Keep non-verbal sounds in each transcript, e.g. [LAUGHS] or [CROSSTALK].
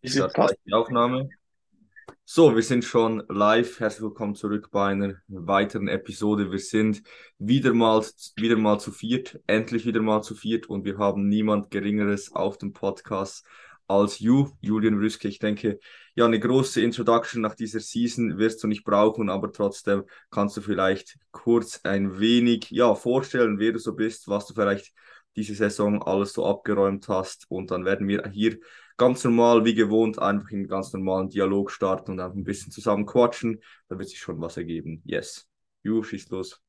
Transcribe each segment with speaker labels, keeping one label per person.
Speaker 1: Ich starte gleich die Aufnahme. So, wir sind schon live. Herzlich willkommen zurück bei einer weiteren Episode. Wir sind wieder mal, wieder mal zu viert, endlich wieder mal zu viert und wir haben niemand Geringeres auf dem Podcast als you, Julian Rüske. Ich denke, ja, eine große Introduction nach dieser Season wirst du nicht brauchen, aber trotzdem kannst du vielleicht kurz ein wenig, ja, vorstellen, wer du so bist, was du vielleicht diese Saison alles so abgeräumt hast und dann werden wir hier ganz normal, wie gewohnt, einfach in ganz normalen Dialog starten und einfach ein bisschen zusammen quatschen. Da wird sich schon was ergeben. Yes. Ju, schieß los.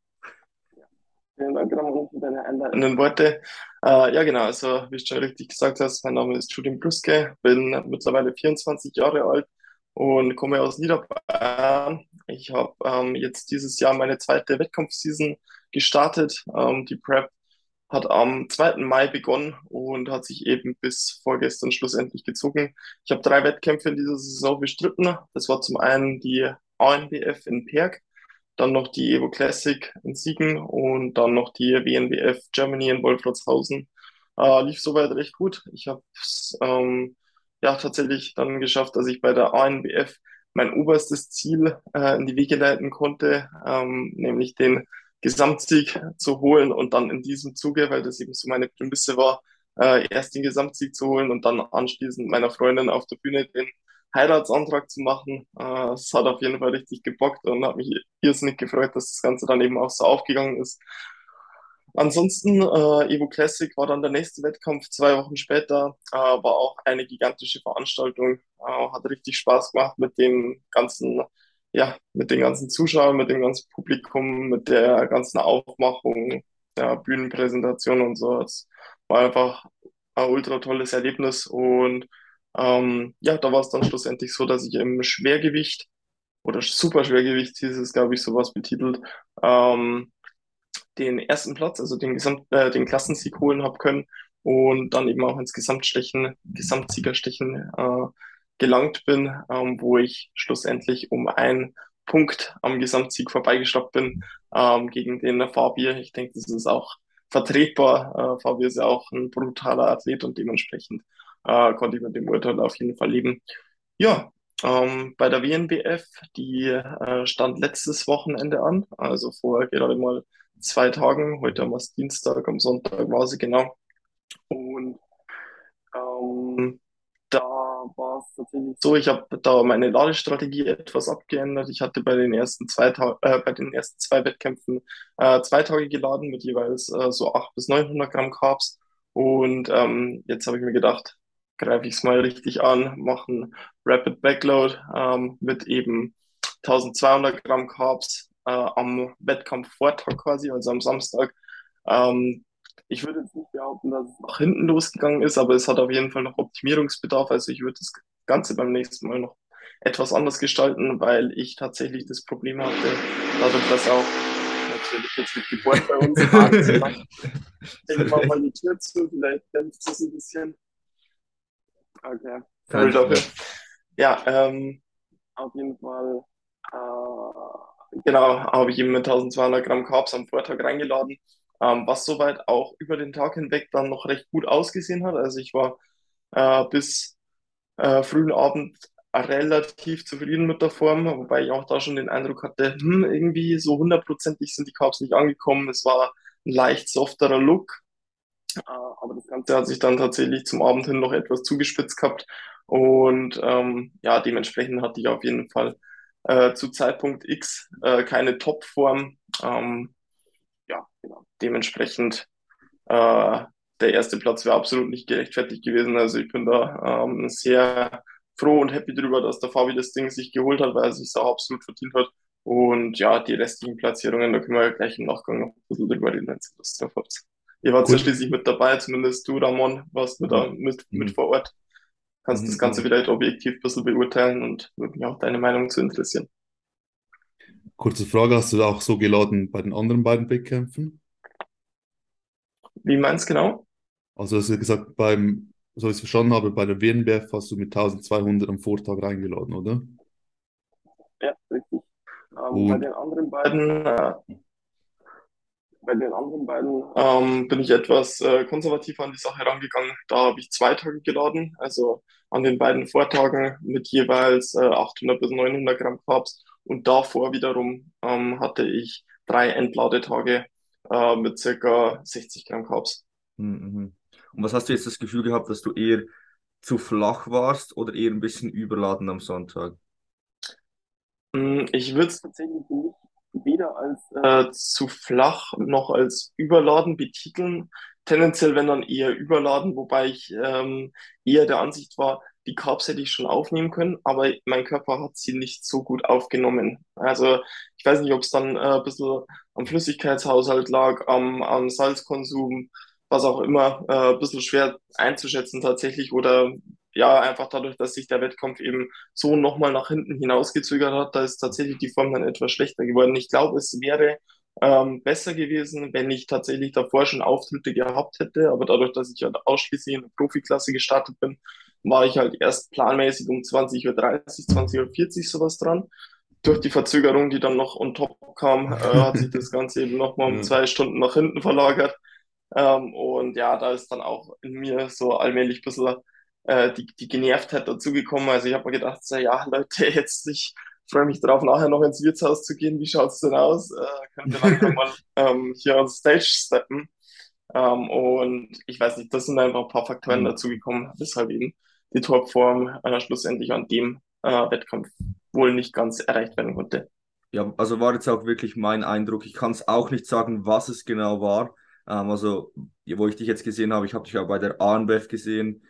Speaker 2: Vielen Dank nochmal für deine einleitenden Worte. Äh, ja, genau, also wie du schon richtig gesagt hast, mein Name ist Julian Bruske, bin mittlerweile 24 Jahre alt und komme aus Niederbayern. Ich habe ähm, jetzt dieses Jahr meine zweite Wettkampfseason gestartet. Ähm, die Prep hat am 2. Mai begonnen und hat sich eben bis vorgestern schlussendlich gezogen. Ich habe drei Wettkämpfe in dieser Saison bestritten. Das war zum einen die ANBF in Perg, dann noch die Evo Classic in Siegen und dann noch die WNBF Germany in Wolfratshausen. Äh, lief soweit recht gut. Ich habe es ähm, ja tatsächlich dann geschafft, dass ich bei der ANBF mein oberstes Ziel äh, in die Wege leiten konnte, ähm, nämlich den Gesamtsieg zu holen und dann in diesem Zuge, weil das eben so meine Prämisse war, äh, erst den Gesamtsieg zu holen und dann anschließend meiner Freundin auf der Bühne den Heiratsantrag zu machen. Äh, es hat auf jeden Fall richtig gebockt und hat mich irrsinnig gefreut, dass das Ganze dann eben auch so aufgegangen ist. Ansonsten, äh, Evo Classic war dann der nächste Wettkampf zwei Wochen später, äh, war auch eine gigantische Veranstaltung, äh, hat richtig Spaß gemacht mit den ganzen ja, mit den ganzen Zuschauern, mit dem ganzen Publikum, mit der ganzen Aufmachung, der Bühnenpräsentation und so. Es war einfach ein ultra tolles Erlebnis und ähm, ja, da war es dann schlussendlich so, dass ich im Schwergewicht oder Superschwergewicht hieß es, glaube ich, sowas betitelt, ähm, den ersten Platz, also den, Gesamt, äh, den Klassensieg holen habe können und dann eben auch ins Gesamtstechen, Gesamtsiegerstechen äh, gelangt bin, ähm, wo ich schlussendlich um einen Punkt am Gesamtsieg vorbeigestoppt bin ähm, gegen den Fabier. Ich denke, das ist auch vertretbar. Äh, Fabier ist ja auch ein brutaler Athlet und dementsprechend äh, konnte ich mit dem Urteil auf jeden Fall leben. Ja, ähm, bei der WNBF, die äh, stand letztes Wochenende an, also vor gerade mal zwei Tagen. Heute haben wir es Dienstag, am Sonntag war sie genau. Und ähm, da war es tatsächlich so, ich habe da meine Ladestrategie etwas abgeändert. Ich hatte bei den ersten zwei, äh, bei den ersten zwei Wettkämpfen äh, zwei Tage geladen mit jeweils äh, so 800 bis 900 Gramm Carbs. Und ähm, jetzt habe ich mir gedacht, greife ich es mal richtig an, mache einen Rapid Backload ähm, mit eben 1200 Gramm Carbs äh, am Wettkampfvortag quasi, also am Samstag. Ähm, ich würde jetzt nicht behaupten, dass es nach hinten losgegangen ist, aber es hat auf jeden Fall noch Optimierungsbedarf. Also ich würde das Ganze beim nächsten Mal noch etwas anders gestalten, weil ich tatsächlich das Problem hatte, dadurch, dass auch natürlich jetzt mit Geburt bei uns [LAUGHS] Ich mache mal die Tür zu, vielleicht dämpft es ein bisschen. Okay. Sorry dafür. Ja, ähm, auf jeden Fall, äh, genau, habe ich eben mit 1200 Gramm Carbs am Vortag reingeladen ähm, was soweit auch über den Tag hinweg dann noch recht gut ausgesehen hat. Also ich war äh, bis äh, frühen Abend relativ zufrieden mit der Form, wobei ich auch da schon den Eindruck hatte, hm, irgendwie so hundertprozentig sind die Carbs nicht angekommen. Es war ein leicht softerer Look, äh, aber das Ganze hat sich dann tatsächlich zum Abend hin noch etwas zugespitzt gehabt und ähm, ja, dementsprechend hatte ich auf jeden Fall äh, zu Zeitpunkt X äh, keine Topform. Ähm, ja, genau. Dementsprechend äh, der erste Platz wäre absolut nicht gerechtfertigt gewesen. Also ich bin da ähm, sehr froh und happy drüber, dass der Fabi das Ding sich geholt hat, weil er sich auch absolut verdient hat. Und ja, die restlichen Platzierungen, da können wir ja gleich im Nachgang noch ein bisschen drüber reden, wenn ihr Lust drauf habt. Ihr wart ja schließlich mit dabei, zumindest du, Ramon, warst mit, da, mit, mhm. mit vor Ort. Kannst mhm. das Ganze vielleicht objektiv ein bisschen beurteilen und würde mich auch deine Meinung zu interessieren.
Speaker 3: Kurze Frage, hast du da auch so geladen bei den anderen beiden Wettkämpfen?
Speaker 2: Wie meinst du genau?
Speaker 3: Also hast du gesagt, beim, so ich es verstanden habe, bei der WNBF hast du mit 1200 am Vortag reingeladen, oder?
Speaker 2: Ja, richtig. Ähm, bei den anderen beiden, äh, bei den anderen beiden ähm, bin ich etwas äh, konservativer an die Sache rangegangen. Da habe ich zwei Tage geladen, also an den beiden Vortagen mit jeweils äh, 800 bis 900 Gramm Carbs. Und davor wiederum ähm, hatte ich drei Entladetage äh, mit circa 60 Gramm Carbs.
Speaker 1: Mhm. Und was hast du jetzt das Gefühl gehabt, dass du eher zu flach warst oder eher ein bisschen überladen am Sonntag?
Speaker 2: Mm, ich würde es tatsächlich nicht weder als äh, zu flach noch als überladen betiteln. Tendenziell, wenn dann eher überladen, wobei ich ähm, eher der Ansicht war, die Carbs hätte ich schon aufnehmen können, aber mein Körper hat sie nicht so gut aufgenommen. Also ich weiß nicht, ob es dann äh, ein bisschen am Flüssigkeitshaushalt lag, am, am Salzkonsum, was auch immer, äh, ein bisschen schwer einzuschätzen tatsächlich oder ja, einfach dadurch, dass sich der Wettkampf eben so nochmal nach hinten hinausgezögert hat, da ist tatsächlich die Form dann etwas schlechter geworden. Ich glaube, es wäre ähm, besser gewesen, wenn ich tatsächlich davor schon Auftritte gehabt hätte, aber dadurch, dass ich halt ausschließlich in der Profiklasse gestartet bin, war ich halt erst planmäßig um 20.30 Uhr, 20.40 Uhr sowas dran. Durch die Verzögerung, die dann noch on top kam, äh, [LAUGHS] hat sich das Ganze eben nochmal um zwei Stunden nach hinten verlagert. Ähm, und ja, da ist dann auch in mir so allmählich ein bisschen äh, die, die Genervtheit dazugekommen. Also ich habe mir gedacht, so, ja, Leute, [LAUGHS] jetzt ich freue mich darauf, nachher noch ins Wirtshaus zu gehen. Wie schaut es denn aus? Äh, können wir langsam mal ähm, hier on Stage steppen? Ähm, und ich weiß nicht, das sind einfach ein paar Faktoren mhm. dazugekommen, weshalb eben die Topform äh, schlussendlich an dem äh, Wettkampf wohl nicht ganz erreicht werden konnte.
Speaker 1: Ja, also war jetzt auch wirklich mein Eindruck. Ich kann es auch nicht sagen, was es genau war. Ähm, also, wo ich dich jetzt gesehen habe, ich habe dich ja bei der ANBF gesehen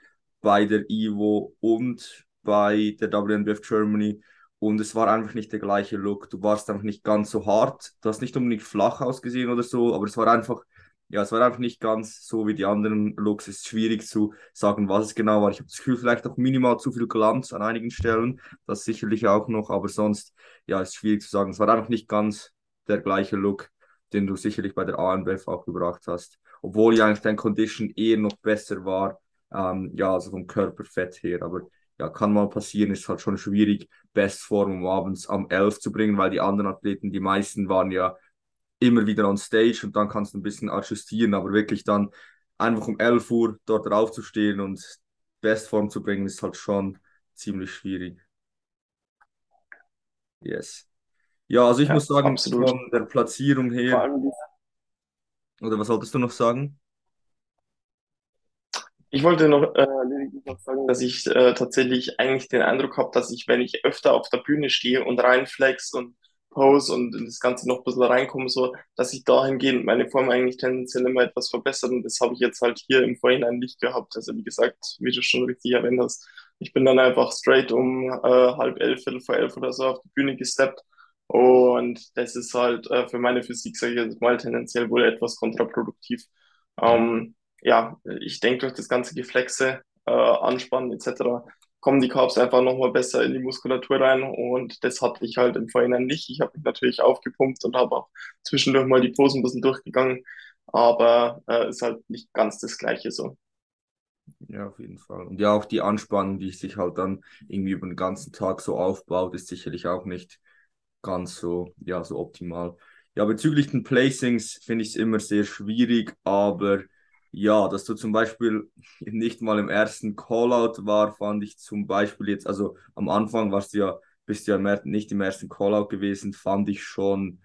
Speaker 1: bei der Ivo und bei der WNBF Germany und es war einfach nicht der gleiche Look. Du warst einfach nicht ganz so hart. Du hast nicht unbedingt flach ausgesehen oder so, aber es war einfach, ja, es war einfach nicht ganz so wie die anderen Looks. Es ist schwierig zu sagen, was es genau war. Ich habe das Gefühl, vielleicht auch minimal zu viel Glanz an einigen Stellen. Das sicherlich auch noch, aber sonst, ja, ist schwierig zu sagen. Es war einfach nicht ganz der gleiche Look, den du sicherlich bei der ANBF auch gebracht hast. Obwohl ja eigentlich dein Condition eher noch besser war ähm, ja, also vom Körperfett her. Aber ja, kann mal passieren, ist halt schon schwierig, Bestform um abends am 11 zu bringen, weil die anderen Athleten, die meisten waren ja immer wieder on Stage und dann kannst du ein bisschen adjustieren, aber wirklich dann einfach um 11 Uhr dort drauf zu stehen und Bestform zu bringen, ist halt schon ziemlich schwierig. Yes. Ja, also ich ja, muss sagen, absolut. von der Platzierung her. Oder was solltest du noch sagen?
Speaker 2: Ich wollte noch, äh, noch sagen, dass ich äh, tatsächlich eigentlich den Eindruck habe, dass ich, wenn ich öfter auf der Bühne stehe und reinflex und pose und in das Ganze noch ein bisschen reinkomme, so, dass ich dahingehend meine Form eigentlich tendenziell immer etwas verbessert und das habe ich jetzt halt hier im Vorhinein nicht gehabt. Also wie gesagt, wie du schon richtig erwähnt hast, ich bin dann einfach straight um äh, halb elf, viertel vor elf oder so auf die Bühne gesteppt und das ist halt äh, für meine Physik, sage ich jetzt mal, tendenziell wohl etwas kontraproduktiv. Ähm, ja, ich denke, durch das ganze Geflexe, äh, Anspannen etc. kommen die Carbs einfach nochmal besser in die Muskulatur rein und das hatte ich halt im Vorhinein nicht. Ich habe mich natürlich aufgepumpt und habe auch zwischendurch mal die Posen ein bisschen durchgegangen, aber äh, ist halt nicht ganz das Gleiche so.
Speaker 1: Ja, auf jeden Fall. Und ja, auch die Anspannung, die sich halt dann irgendwie über den ganzen Tag so aufbaut, ist sicherlich auch nicht ganz so, ja, so optimal. Ja, bezüglich den Placings finde ich es immer sehr schwierig, aber ja, dass du zum Beispiel nicht mal im ersten Callout war, fand ich zum Beispiel jetzt, also am Anfang warst du ja, bist du ja nicht im ersten Callout gewesen, fand ich schon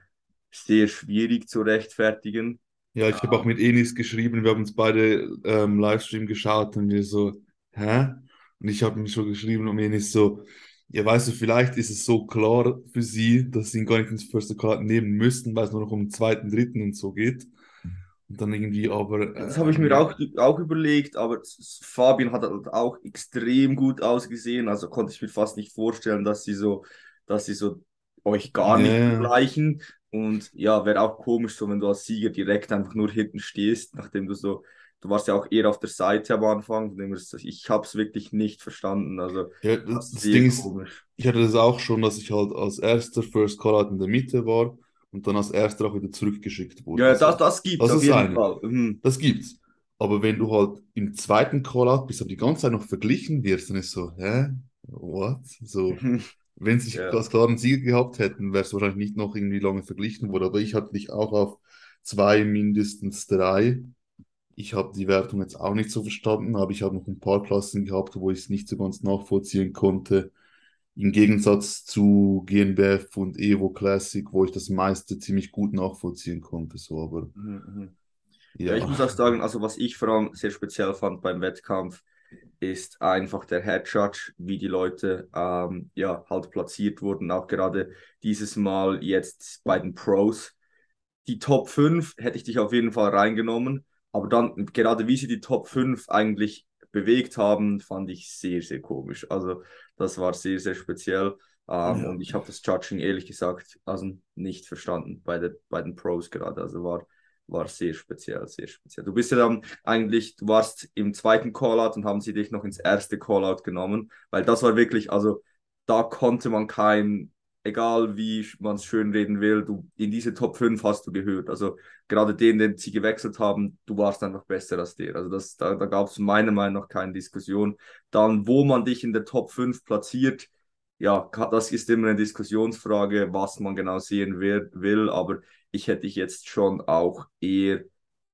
Speaker 1: sehr schwierig zu rechtfertigen.
Speaker 3: Ja, ich habe auch mit Enis geschrieben, wir haben uns beide ähm, Livestream geschaut und wir so, hä? Und ich habe mir schon geschrieben und Enis so, ja, weißt du, vielleicht ist es so klar für sie, dass sie ihn gar nicht ins First Callout nehmen müssten, weil es nur noch um den zweiten, dritten und so geht. Dann irgendwie aber.
Speaker 1: das habe ich mir ähm, auch, auch überlegt, aber Fabian hat halt auch extrem gut ausgesehen. Also konnte ich mir fast nicht vorstellen, dass sie so, dass sie so euch gar nicht yeah. vergleichen. Und ja, wäre auch komisch, so wenn du als Sieger direkt einfach nur hinten stehst, nachdem du so, du warst ja auch eher auf der Seite am Anfang. Ich habe es wirklich nicht verstanden. Also
Speaker 3: ja, das, das Ding ist, ich hatte das auch schon, dass ich halt als erster First Call out in der Mitte war und dann als erster auch wieder zurückgeschickt wurde.
Speaker 1: Ja, also, das, das gibt es auf jeden eine. Fall.
Speaker 3: Mhm. Das gibt's. Aber wenn du halt im zweiten Callout bist, aber die ganze Zeit noch verglichen wirst, dann ist so, hä? What? So, [LAUGHS] wenn sie ja. als klaren Sieger gehabt hätten, wäre es wahrscheinlich nicht noch irgendwie lange verglichen worden. Aber ich hatte dich auch auf zwei, mindestens drei. Ich habe die Wertung jetzt auch nicht so verstanden, aber ich habe noch ein paar Klassen gehabt, wo ich es nicht so ganz nachvollziehen konnte. Im Gegensatz zu GNBF und Evo Classic, wo ich das meiste ziemlich gut nachvollziehen konnte. So, aber,
Speaker 1: mhm. mhm. ja. ja, ich muss auch sagen, also was ich vor allem sehr speziell fand beim Wettkampf, ist einfach der Head Judge, wie die Leute ähm, ja halt platziert wurden, auch gerade dieses Mal jetzt bei den Pros. Die Top 5 hätte ich dich auf jeden Fall reingenommen, aber dann gerade wie sie die Top 5 eigentlich bewegt haben, fand ich sehr, sehr komisch. Also das war sehr, sehr speziell. Ähm, ja. Und ich habe das Judging ehrlich gesagt also nicht verstanden bei, der, bei den Pros gerade. Also war war sehr speziell, sehr speziell. Du bist ja dann eigentlich, du warst im zweiten Callout und haben sie dich noch ins erste Callout genommen, weil das war wirklich, also da konnte man kein, egal wie man es schön reden will, du in diese Top 5 hast du gehört. Also gerade den, den sie gewechselt haben, du warst einfach besser als der. Also das, da, da gab es meiner Meinung nach keine Diskussion. Dann, wo man dich in der Top 5 platziert, ja, das ist immer eine Diskussionsfrage, was man genau sehen will, will aber ich hätte dich jetzt schon auch eher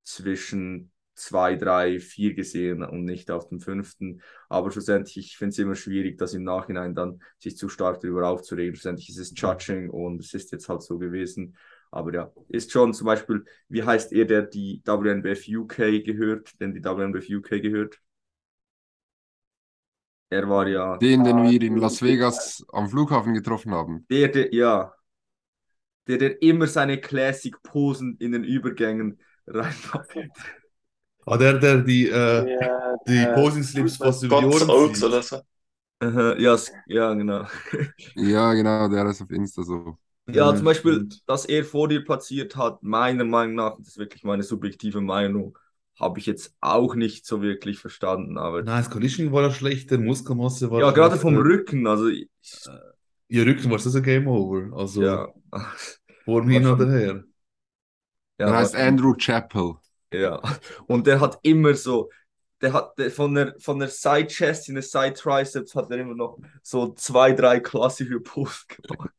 Speaker 1: zwischen zwei, drei, vier gesehen und nicht auf dem fünften. Aber schlussendlich, ich finde es immer schwierig, das im Nachhinein dann sich zu stark darüber aufzuregen. Schlussendlich ist es Judging und es ist jetzt halt so gewesen. Aber ja, ist schon zum Beispiel, wie heißt er, der die WNBF UK gehört, denn die WNBF UK gehört? Er war ja.
Speaker 4: Den, den wir in Las Vegas am Flughafen getroffen haben.
Speaker 1: Der, der, ja, der, der immer seine Classic-Posen in den Übergängen reinpackt.
Speaker 3: Ah, der, der die, äh, ja, die Posing-Slips fast über die Ohren zieht. Oder so.
Speaker 1: Uh, ja, ja, genau. [LAUGHS]
Speaker 4: ja, genau, der ist auf Insta so.
Speaker 1: Ja, zum Beispiel, dass er vor dir platziert hat, meiner Meinung nach, das ist wirklich meine subjektive Meinung, habe ich jetzt auch nicht so wirklich verstanden. Aber
Speaker 3: Nein, das Conditioning war ja schlecht, der Muskelmasse war
Speaker 1: Ja, gerade vom Rücken, also ich, äh,
Speaker 3: Ihr Rücken war das ein Game Over. Also
Speaker 1: ja.
Speaker 3: vor mir hin oder her.
Speaker 4: Ja, er heißt Andrew Chappell.
Speaker 1: Ja. Und der hat immer so, der hat der, von der von der Side Chest in der Side Triceps hat er immer noch so zwei, drei klassische Posts [LAUGHS] gemacht.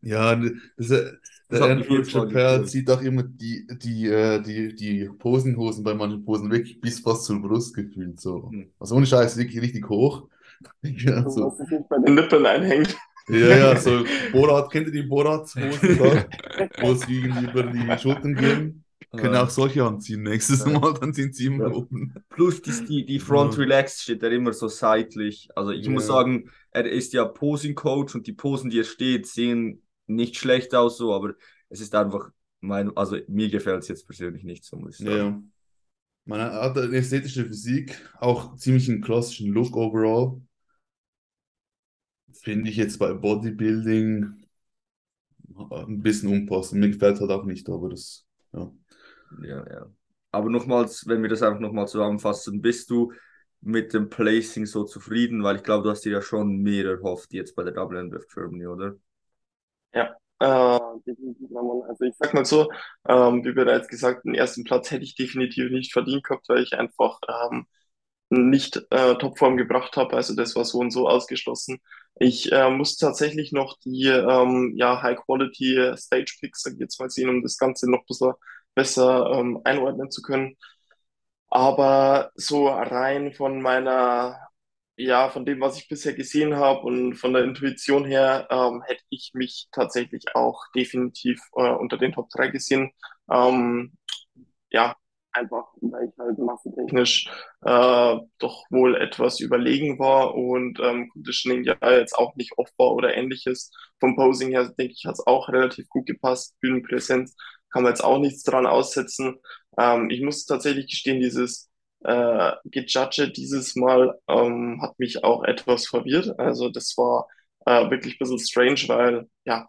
Speaker 3: Ja, das, der das Andrew Chappell zieht auch immer die, die, äh, die, die Posenhosen bei manchen Posen wirklich bis fast zur Brust gefühlt. So. Hm. Also ohne Scheiß, wirklich richtig hoch. [LAUGHS]
Speaker 2: Ja, so. Was sich bei den Lippen einhängt.
Speaker 3: Ja, ja, so Borat, kennt ihr die Borat-Hosen da? [LAUGHS] wo sie über die Schultern gehen? Können auch solche anziehen nächstes Mal, dann sind sie immer ja. oben.
Speaker 1: Plus die, die, Front Relaxed steht er immer so seitlich. Also ich muss sagen, er ist ja Posing-Coach und die Posen, die er steht, sehen nicht schlecht aus so, aber es ist einfach mein, also mir gefällt es jetzt persönlich nicht so, muss ich sagen.
Speaker 3: Ja. Man hat eine ästhetische Physik, auch ziemlich einen klassischen Look overall finde ich jetzt bei Bodybuilding ein bisschen unpassend. Mir gefällt halt auch nicht, aber das, ja.
Speaker 1: Ja, ja. Aber nochmals, wenn wir das einfach nochmal zusammenfassen, bist du mit dem Placing so zufrieden? Weil ich glaube, du hast dir ja schon mehr erhofft jetzt bei der WNBF Germany, oder?
Speaker 2: Ja, äh, Also ich sag mal so, ähm, wie bereits gesagt, den ersten Platz hätte ich definitiv nicht verdient gehabt, weil ich einfach ähm, nicht äh, Topform gebracht habe. Also das war so und so ausgeschlossen. Ich äh, muss tatsächlich noch die ähm, ja, High-Quality Stage-Picks jetzt mal sehen, um das Ganze noch ein bisschen besser ähm, einordnen zu können. Aber so rein von meiner, ja, von dem, was ich bisher gesehen habe und von der Intuition her, ähm, hätte ich mich tatsächlich auch definitiv äh, unter den Top 3 gesehen. Ähm, ja, einfach weil ich halt massentechnisch äh, doch wohl etwas überlegen war und ähm, Conditioning ja jetzt auch nicht off war oder ähnliches. Vom Posing her, denke ich, hat es auch relativ gut gepasst. Bühnenpräsenz kann man jetzt auch nichts dran aussetzen. Ähm, ich muss tatsächlich gestehen, dieses äh, Gejudge dieses Mal ähm, hat mich auch etwas verwirrt. Also das war äh, wirklich ein bisschen strange, weil ja,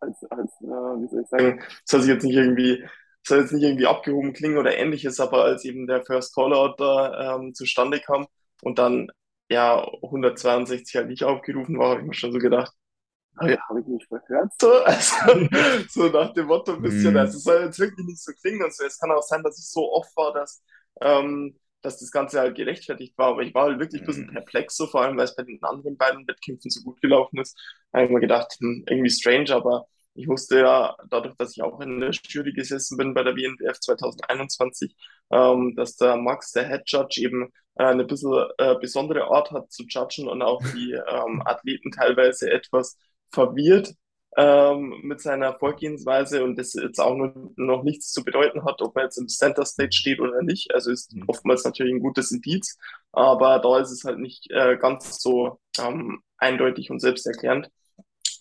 Speaker 2: als, als äh, wie soll ich sagen, hat sich jetzt nicht irgendwie soll jetzt nicht irgendwie abgehoben klingen oder ähnliches, aber als eben der First Callout da ähm, zustande kam und dann ja 162 halt nicht aufgerufen war, habe ich mir schon so gedacht, oh ja, habe ich nicht verhört so? [LAUGHS] Also, so nach dem Motto ein bisschen, mm. also es soll jetzt wirklich nicht so klingen und so. Es kann auch sein, dass ich so oft war, dass, ähm, dass das Ganze halt gerechtfertigt war, aber ich war halt wirklich ein bisschen mhm. perplex, so vor allem, weil es bei den anderen beiden Wettkämpfen so gut gelaufen ist. Da habe ich mir gedacht, hm, irgendwie strange, aber ich wusste ja dadurch, dass ich auch in der Jury gesessen bin bei der WNBF 2021, ähm, dass der Max, der Head Judge, eben äh, eine bisschen äh, besondere Art hat zu judgen und auch die ähm, Athleten teilweise etwas verwirrt ähm, mit seiner Vorgehensweise und das jetzt auch nur, noch nichts zu bedeuten hat, ob man jetzt im Center Stage steht oder nicht. Also ist mhm. oftmals natürlich ein gutes Indiz, aber da ist es halt nicht äh, ganz so ähm, eindeutig und selbsterklärend.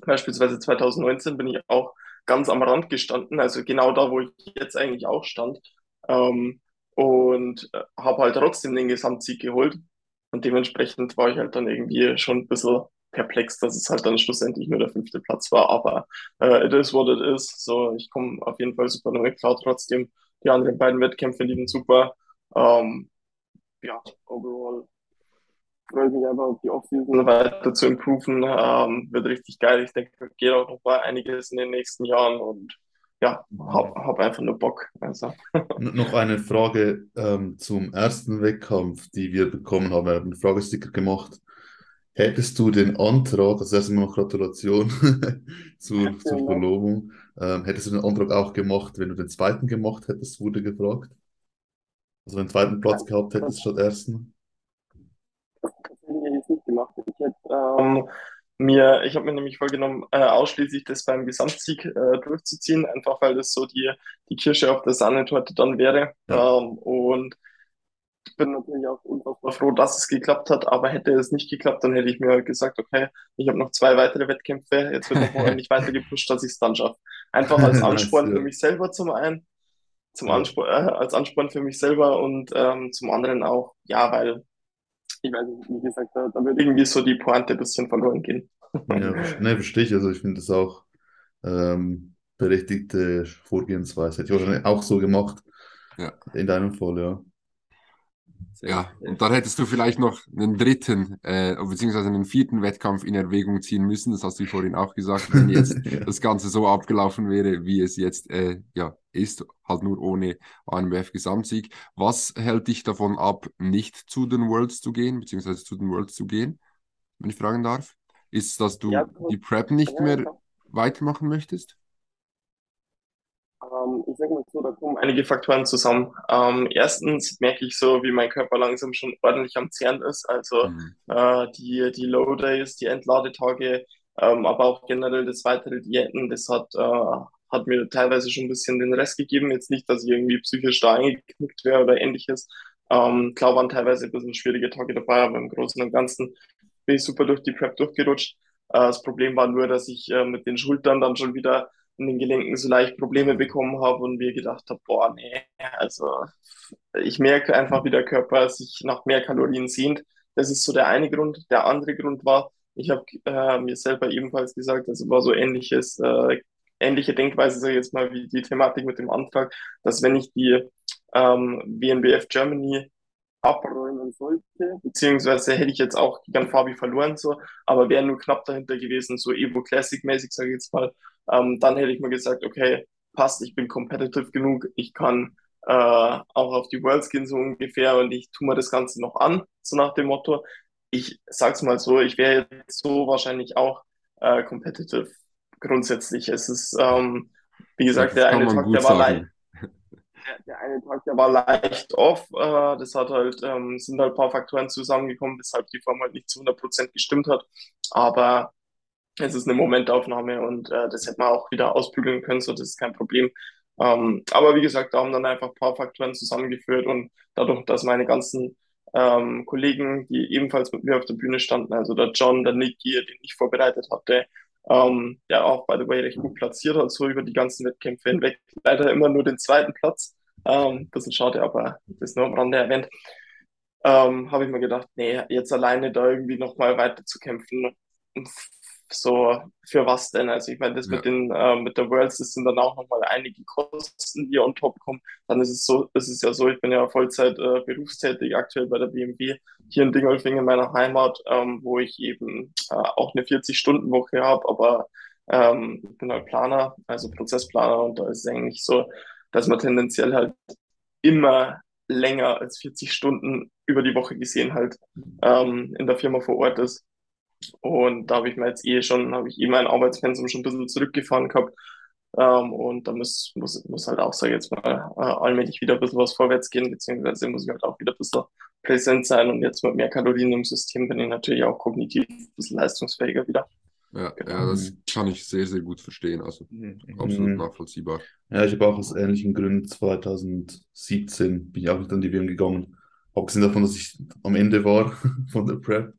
Speaker 2: Beispielsweise 2019 bin ich auch ganz am Rand gestanden, also genau da, wo ich jetzt eigentlich auch stand. Ähm, und äh, habe halt trotzdem den Gesamtsieg geholt. Und dementsprechend war ich halt dann irgendwie schon ein bisschen perplex, dass es halt dann schlussendlich nur der fünfte Platz war. Aber äh, it is what it is. So, ich komme auf jeden Fall super damit klar. Trotzdem, die anderen beiden Wettkämpfe liegen super. Ähm, ja, overall freue ich mich einfach auf die Offseason weiter zu improven. Ähm, wird richtig geil. Ich denke, geht auch noch mal einiges in den nächsten Jahren und ja, habe hab einfach nur Bock. Also. [LAUGHS]
Speaker 3: Noch eine Frage ähm, zum ersten Wettkampf, die wir bekommen haben. Wir haben einen Fragesticker gemacht. Hättest du den Antrag, also erstmal noch Gratulation [LAUGHS] zur, zur Verlobung, ähm, hättest du den Antrag auch gemacht, wenn du den zweiten gemacht hättest, wurde gefragt? Also den zweiten Platz gehabt hättest statt ersten?
Speaker 2: Das hätte ich jetzt nicht gemacht. Ich hätte ähm, mir, ich habe mir nämlich vorgenommen, äh, ausschließlich das beim Gesamtsieg äh, durchzuziehen, einfach weil das so die, die Kirsche auf der Sahnetorte dann wäre. Ja. Ähm, und ich bin natürlich auch unfassbar froh, dass es geklappt hat, aber hätte es nicht geklappt, dann hätte ich mir gesagt, okay, ich habe noch zwei weitere Wettkämpfe, jetzt wird noch [LAUGHS] ordentlich weiter gepusht, dass ich es dann schaffe. Einfach [LAUGHS] als Ansporn für mich selber zum einen, zum Anspor, äh, als Ansporn für mich selber und ähm, zum anderen auch, ja, weil, ich weiß nicht, wie gesagt, da, da wird irgendwie so die Pointe ein bisschen verloren gehen.
Speaker 3: Ja, [LAUGHS] ne, verstehe ich. Also ich finde das auch ähm, berechtigte Vorgehensweise. Hätte ich wahrscheinlich auch so gemacht. Ja. In deinem Fall, ja.
Speaker 4: Ja, und dann hättest du vielleicht noch einen dritten, äh, beziehungsweise einen vierten Wettkampf in Erwägung ziehen müssen. Das hast du vorhin auch gesagt, wenn [LAUGHS] jetzt ja. das Ganze so abgelaufen wäre, wie es jetzt äh, ja, ist, halt nur ohne ANBF-Gesamtsieg. Was hält dich davon ab, nicht zu den Worlds zu gehen, beziehungsweise zu den Worlds zu gehen, wenn ich fragen darf? Ist es, dass du ja, die Prep nicht mehr weitermachen möchtest?
Speaker 2: Ähm, ich sage mal so, da kommen einige Faktoren zusammen. Ähm, erstens merke ich so, wie mein Körper langsam schon ordentlich am Zehren ist. Also mhm. äh, die, die Low Days, die Entladetage, ähm, aber auch generell das weitere Diäten, das hat, äh, hat mir teilweise schon ein bisschen den Rest gegeben. Jetzt nicht, dass ich irgendwie psychisch da eingeknickt wäre oder ähnliches. Ähm, klar waren teilweise ein bisschen schwierige Tage dabei, aber im Großen und Ganzen bin ich super durch die Prep durchgerutscht. Äh, das Problem war nur, dass ich äh, mit den Schultern dann schon wieder in den Gelenken so leicht Probleme bekommen habe und mir gedacht habe, boah, nee, also ich merke einfach, wie der Körper sich nach mehr Kalorien sehnt. Das ist so der eine Grund. Der andere Grund war, ich habe äh, mir selber ebenfalls gesagt, also war so ähnliches, äh, ähnliche Denkweise, sage ich jetzt mal, wie die Thematik mit dem Antrag, dass wenn ich die ähm, WNBF Germany abräumen sollte, beziehungsweise hätte ich jetzt auch gegen Fabi verloren, so, aber wäre nur knapp dahinter gewesen, so Evo Classic-mäßig, sage ich jetzt mal, ähm, dann hätte ich mir gesagt, okay, passt, ich bin competitive genug, ich kann äh, auch auf die Worlds gehen, so ungefähr, und ich tue mir das Ganze noch an, so nach dem Motto. Ich sag's mal so, ich wäre jetzt so wahrscheinlich auch äh, competitive grundsätzlich. Es ist, ähm, wie gesagt, ja, der eine Tag, der war leicht der, eine Tag, der war leicht off. Äh, das hat halt, ähm, sind halt ein paar Faktoren zusammengekommen, weshalb die Form halt nicht zu 100% gestimmt hat. Aber es ist eine Momentaufnahme und äh, das hätte man auch wieder ausbügeln können, so das ist kein Problem. Ähm, aber wie gesagt, da haben dann einfach ein paar Faktoren zusammengeführt und dadurch, dass meine ganzen ähm, Kollegen, die ebenfalls mit mir auf der Bühne standen, also der John, der Nicky, den ich vorbereitet hatte, ähm, der auch, by the way, recht gut platziert hat, so über die ganzen Wettkämpfe hinweg. Leider immer nur den zweiten Platz. Ähm, bisschen schade, aber das nur am Rande erwähnt. Ähm, habe ich mir gedacht, nee, jetzt alleine da irgendwie nochmal weiter zu kämpfen, so für was denn? Also ich meine, das ja. mit den äh, mit der Worlds, das sind dann auch nochmal einige Kosten, die on top kommen. Dann ist es so, ist es ja so, ich bin ja Vollzeit äh, berufstätig aktuell bei der BMW hier in Dingolfing in meiner Heimat, ähm, wo ich eben äh, auch eine 40-Stunden-Woche habe, aber ähm, ich bin halt Planer, also Prozessplaner und da ist es eigentlich so, dass man tendenziell halt immer länger als 40 Stunden über die Woche gesehen halt ähm, in der Firma vor Ort ist. Und da habe ich mir jetzt eh schon, habe ich eh mein Arbeitspensum schon ein bisschen zurückgefahren gehabt. Ähm, und da muss, muss, muss halt auch, sage ich jetzt mal, äh, allmählich wieder ein bisschen was vorwärts gehen, beziehungsweise muss ich halt auch wieder ein bisschen präsent sein. Und jetzt mit mehr Kalorien im System bin ich natürlich auch kognitiv ein bisschen leistungsfähiger wieder.
Speaker 4: Ja, genau. ja, das kann ich sehr, sehr gut verstehen. Also mhm. absolut mhm. nachvollziehbar.
Speaker 3: Ja, ich habe auch aus ähnlichen Gründen 2017 bin ich auch nicht an die WM gegangen. Abgesehen davon, dass ich am Ende war [LAUGHS] von der Prep,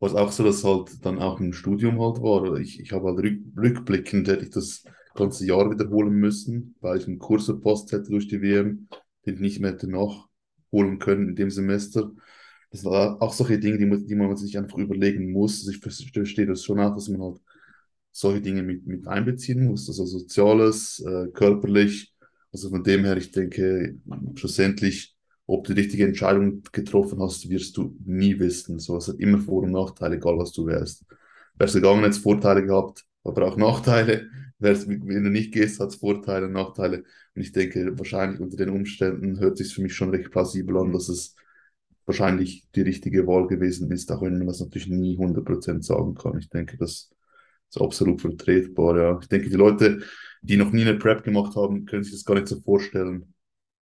Speaker 3: war es auch so, dass halt dann auch im Studium halt war. Ich, ich habe halt rück, rückblickend hätte ich das ganze Jahr wiederholen müssen, weil ich einen Kurs verpasst hätte durch die WM, den ich nicht mehr hätte nachholen können in dem Semester. Das sind auch solche Dinge, die, die man sich einfach überlegen muss. Also ich verstehe das schon auch, dass man halt solche Dinge mit, mit einbeziehen muss, also Soziales, äh, körperlich. Also von dem her, ich denke, schlussendlich, ob du die richtige Entscheidung getroffen hast, wirst du nie wissen. So, es hat immer Vor- und Nachteile, egal was du wärst. Wärst du gegangen, hättest Vorteile gehabt, aber auch Nachteile. Wärst, wenn du nicht gehst, hat es Vorteile und Nachteile. Und ich denke, wahrscheinlich unter den Umständen hört sich für mich schon recht plausibel an, dass es wahrscheinlich die richtige Wahl gewesen ist, auch wenn man das natürlich nie 100% sagen kann. Ich denke, das ist absolut vertretbar. Ja. Ich denke, die Leute, die noch nie eine Prep gemacht haben, können sich das gar nicht so vorstellen.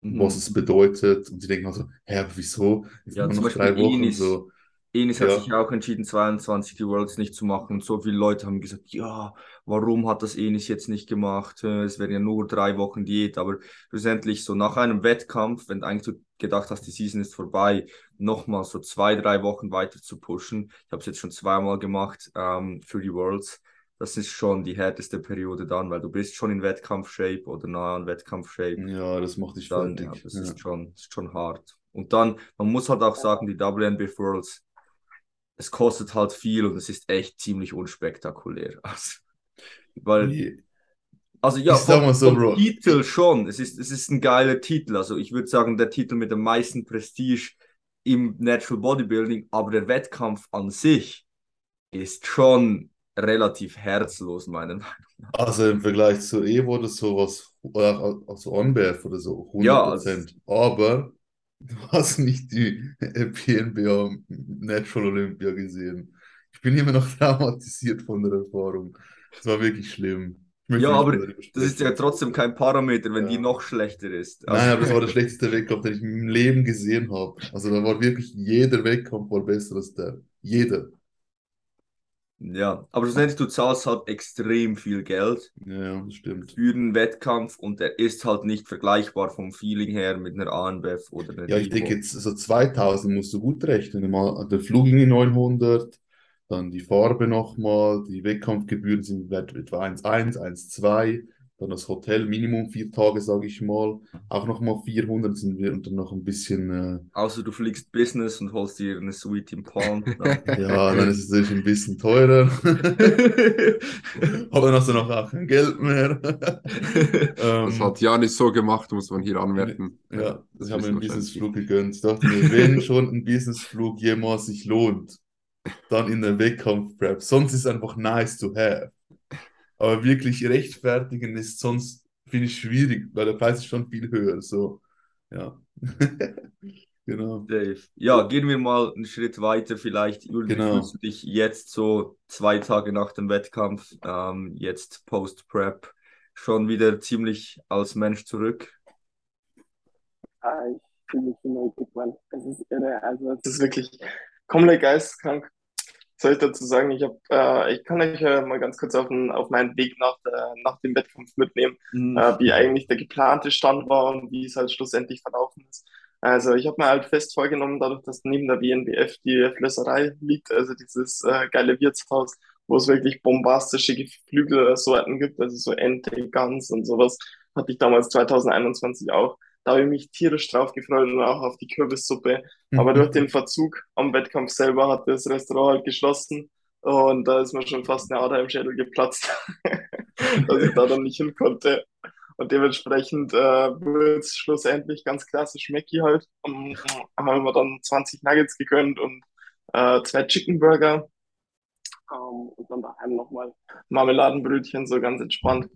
Speaker 3: Was es bedeutet. Und sie denken also, hä, aber wieso?
Speaker 1: Jetzt ja, zum Beispiel Enis, so. Enis ja. hat sich auch entschieden, 22 die Worlds nicht zu machen. Und so viele Leute haben gesagt, ja, warum hat das Enis jetzt nicht gemacht? Es wären ja nur drei Wochen Diät. Aber schlussendlich so nach einem Wettkampf, wenn eigentlich so gedacht hast, die Season ist vorbei, nochmal so zwei, drei Wochen weiter zu pushen. Ich habe es jetzt schon zweimal gemacht ähm, für die Worlds. Das ist schon die härteste Periode dann, weil du bist schon in Wettkampfshape oder nah an Wettkampfshape.
Speaker 3: Ja, das macht dich dann, fertig.
Speaker 1: Ja, das ja. ist, schon, ist schon hart. Und dann, man muss halt auch sagen, die WNBF Worlds, es kostet halt viel und es ist echt ziemlich unspektakulär. [LAUGHS] Also, weil also ja, vom, so, vom Titel schon. Es ist, es ist ein geiler Titel. Also ich würde sagen, der Titel mit dem meisten Prestige im Natural Bodybuilding, aber der Wettkampf an sich ist schon relativ herzlos, meiner Meinung
Speaker 3: nach. Also im Vergleich zu Evo oder sowas, oder also OnBF oder so, 100%. Ja, also, aber du hast nicht die PNBA Natural Olympia gesehen. Ich bin immer noch [LAUGHS] traumatisiert von der Erfahrung. Es war wirklich schlimm.
Speaker 1: Ja, aber das ist ja trotzdem kein Parameter, wenn ja. die noch schlechter ist.
Speaker 3: Also, Nein, aber das war der [LAUGHS] schlechteste Wettkampf, den ich im Leben gesehen habe. Also da war wirklich jeder Wettkampf war besser als der. Jeder.
Speaker 1: Ja, aber schlussendlich, du zahlst halt extrem viel Geld.
Speaker 3: Ja, das stimmt.
Speaker 1: Für einen Wettkampf und der ist halt nicht vergleichbar vom Feeling her mit einer ANBF oder einer
Speaker 3: Ja, ich denke jetzt, so 2000 musst du gut rechnen. Der Flug in 900, dann die Farbe nochmal, die Wettkampfgebühren sind etwa 1,1, 1,2, dann das Hotel, Minimum vier Tage, sage ich mal, auch nochmal 400 sind wir und dann noch ein bisschen. Äh,
Speaker 1: Außer du fliegst Business und holst dir eine Suite im Palm. [LAUGHS]
Speaker 3: ja, dann ist es natürlich ein bisschen teurer. [LAUGHS] Aber dann hast du noch auch kein Geld mehr. [LAUGHS]
Speaker 4: das hat Janis so gemacht, muss man hier anmerken.
Speaker 3: Ja, ich habe mir einen Businessflug gegönnt. Ich dachte mir, wenn schon ein Businessflug jemals sich lohnt, dann in der Wettkampf-Prep. Sonst ist es einfach nice to have. Aber wirklich rechtfertigen ist sonst, finde ich, schwierig, weil der Preis ist schon viel höher. So, ja. [LAUGHS]
Speaker 1: genau. Dave. Ja, gehen wir mal einen Schritt weiter. Vielleicht, Juli, genau. fühlst du dich jetzt so zwei Tage nach dem Wettkampf, ähm, jetzt Post-Prep, schon wieder ziemlich als Mensch zurück?
Speaker 2: Ah, ich fühle mich immer gut, Mann. Es ist irre. Also, es ist wirklich komplett geisteskrank. Soll ich dazu sagen, ich, hab, äh, ich kann euch äh, mal ganz kurz auf, den, auf meinen Weg nach, der, nach dem Wettkampf mitnehmen, mhm. äh, wie eigentlich der geplante Stand war und wie es halt schlussendlich verlaufen ist. Also ich habe mir halt fest vorgenommen, dadurch, dass neben der WNBF die Flösserei liegt, also dieses äh, geile Wirtshaus, wo es wirklich bombastische Geflügelsorten gibt, also so Ente, Gans und sowas, hatte ich damals 2021 auch. Da habe ich mich tierisch drauf gefreut und auch auf die Kürbissuppe. Mhm. Aber durch den Verzug am Wettkampf selber hat das Restaurant halt geschlossen. Und da ist mir schon fast eine Ader im Schädel geplatzt, [LAUGHS] dass ich da dann nicht hin konnte. Und dementsprechend äh, wird es schlussendlich ganz klassisch Mackie halt. Und äh, haben wir dann 20 Nuggets gegönnt und äh, zwei Chicken Burger. Ähm, und dann daheim nochmal Marmeladenbrötchen, so ganz entspannt.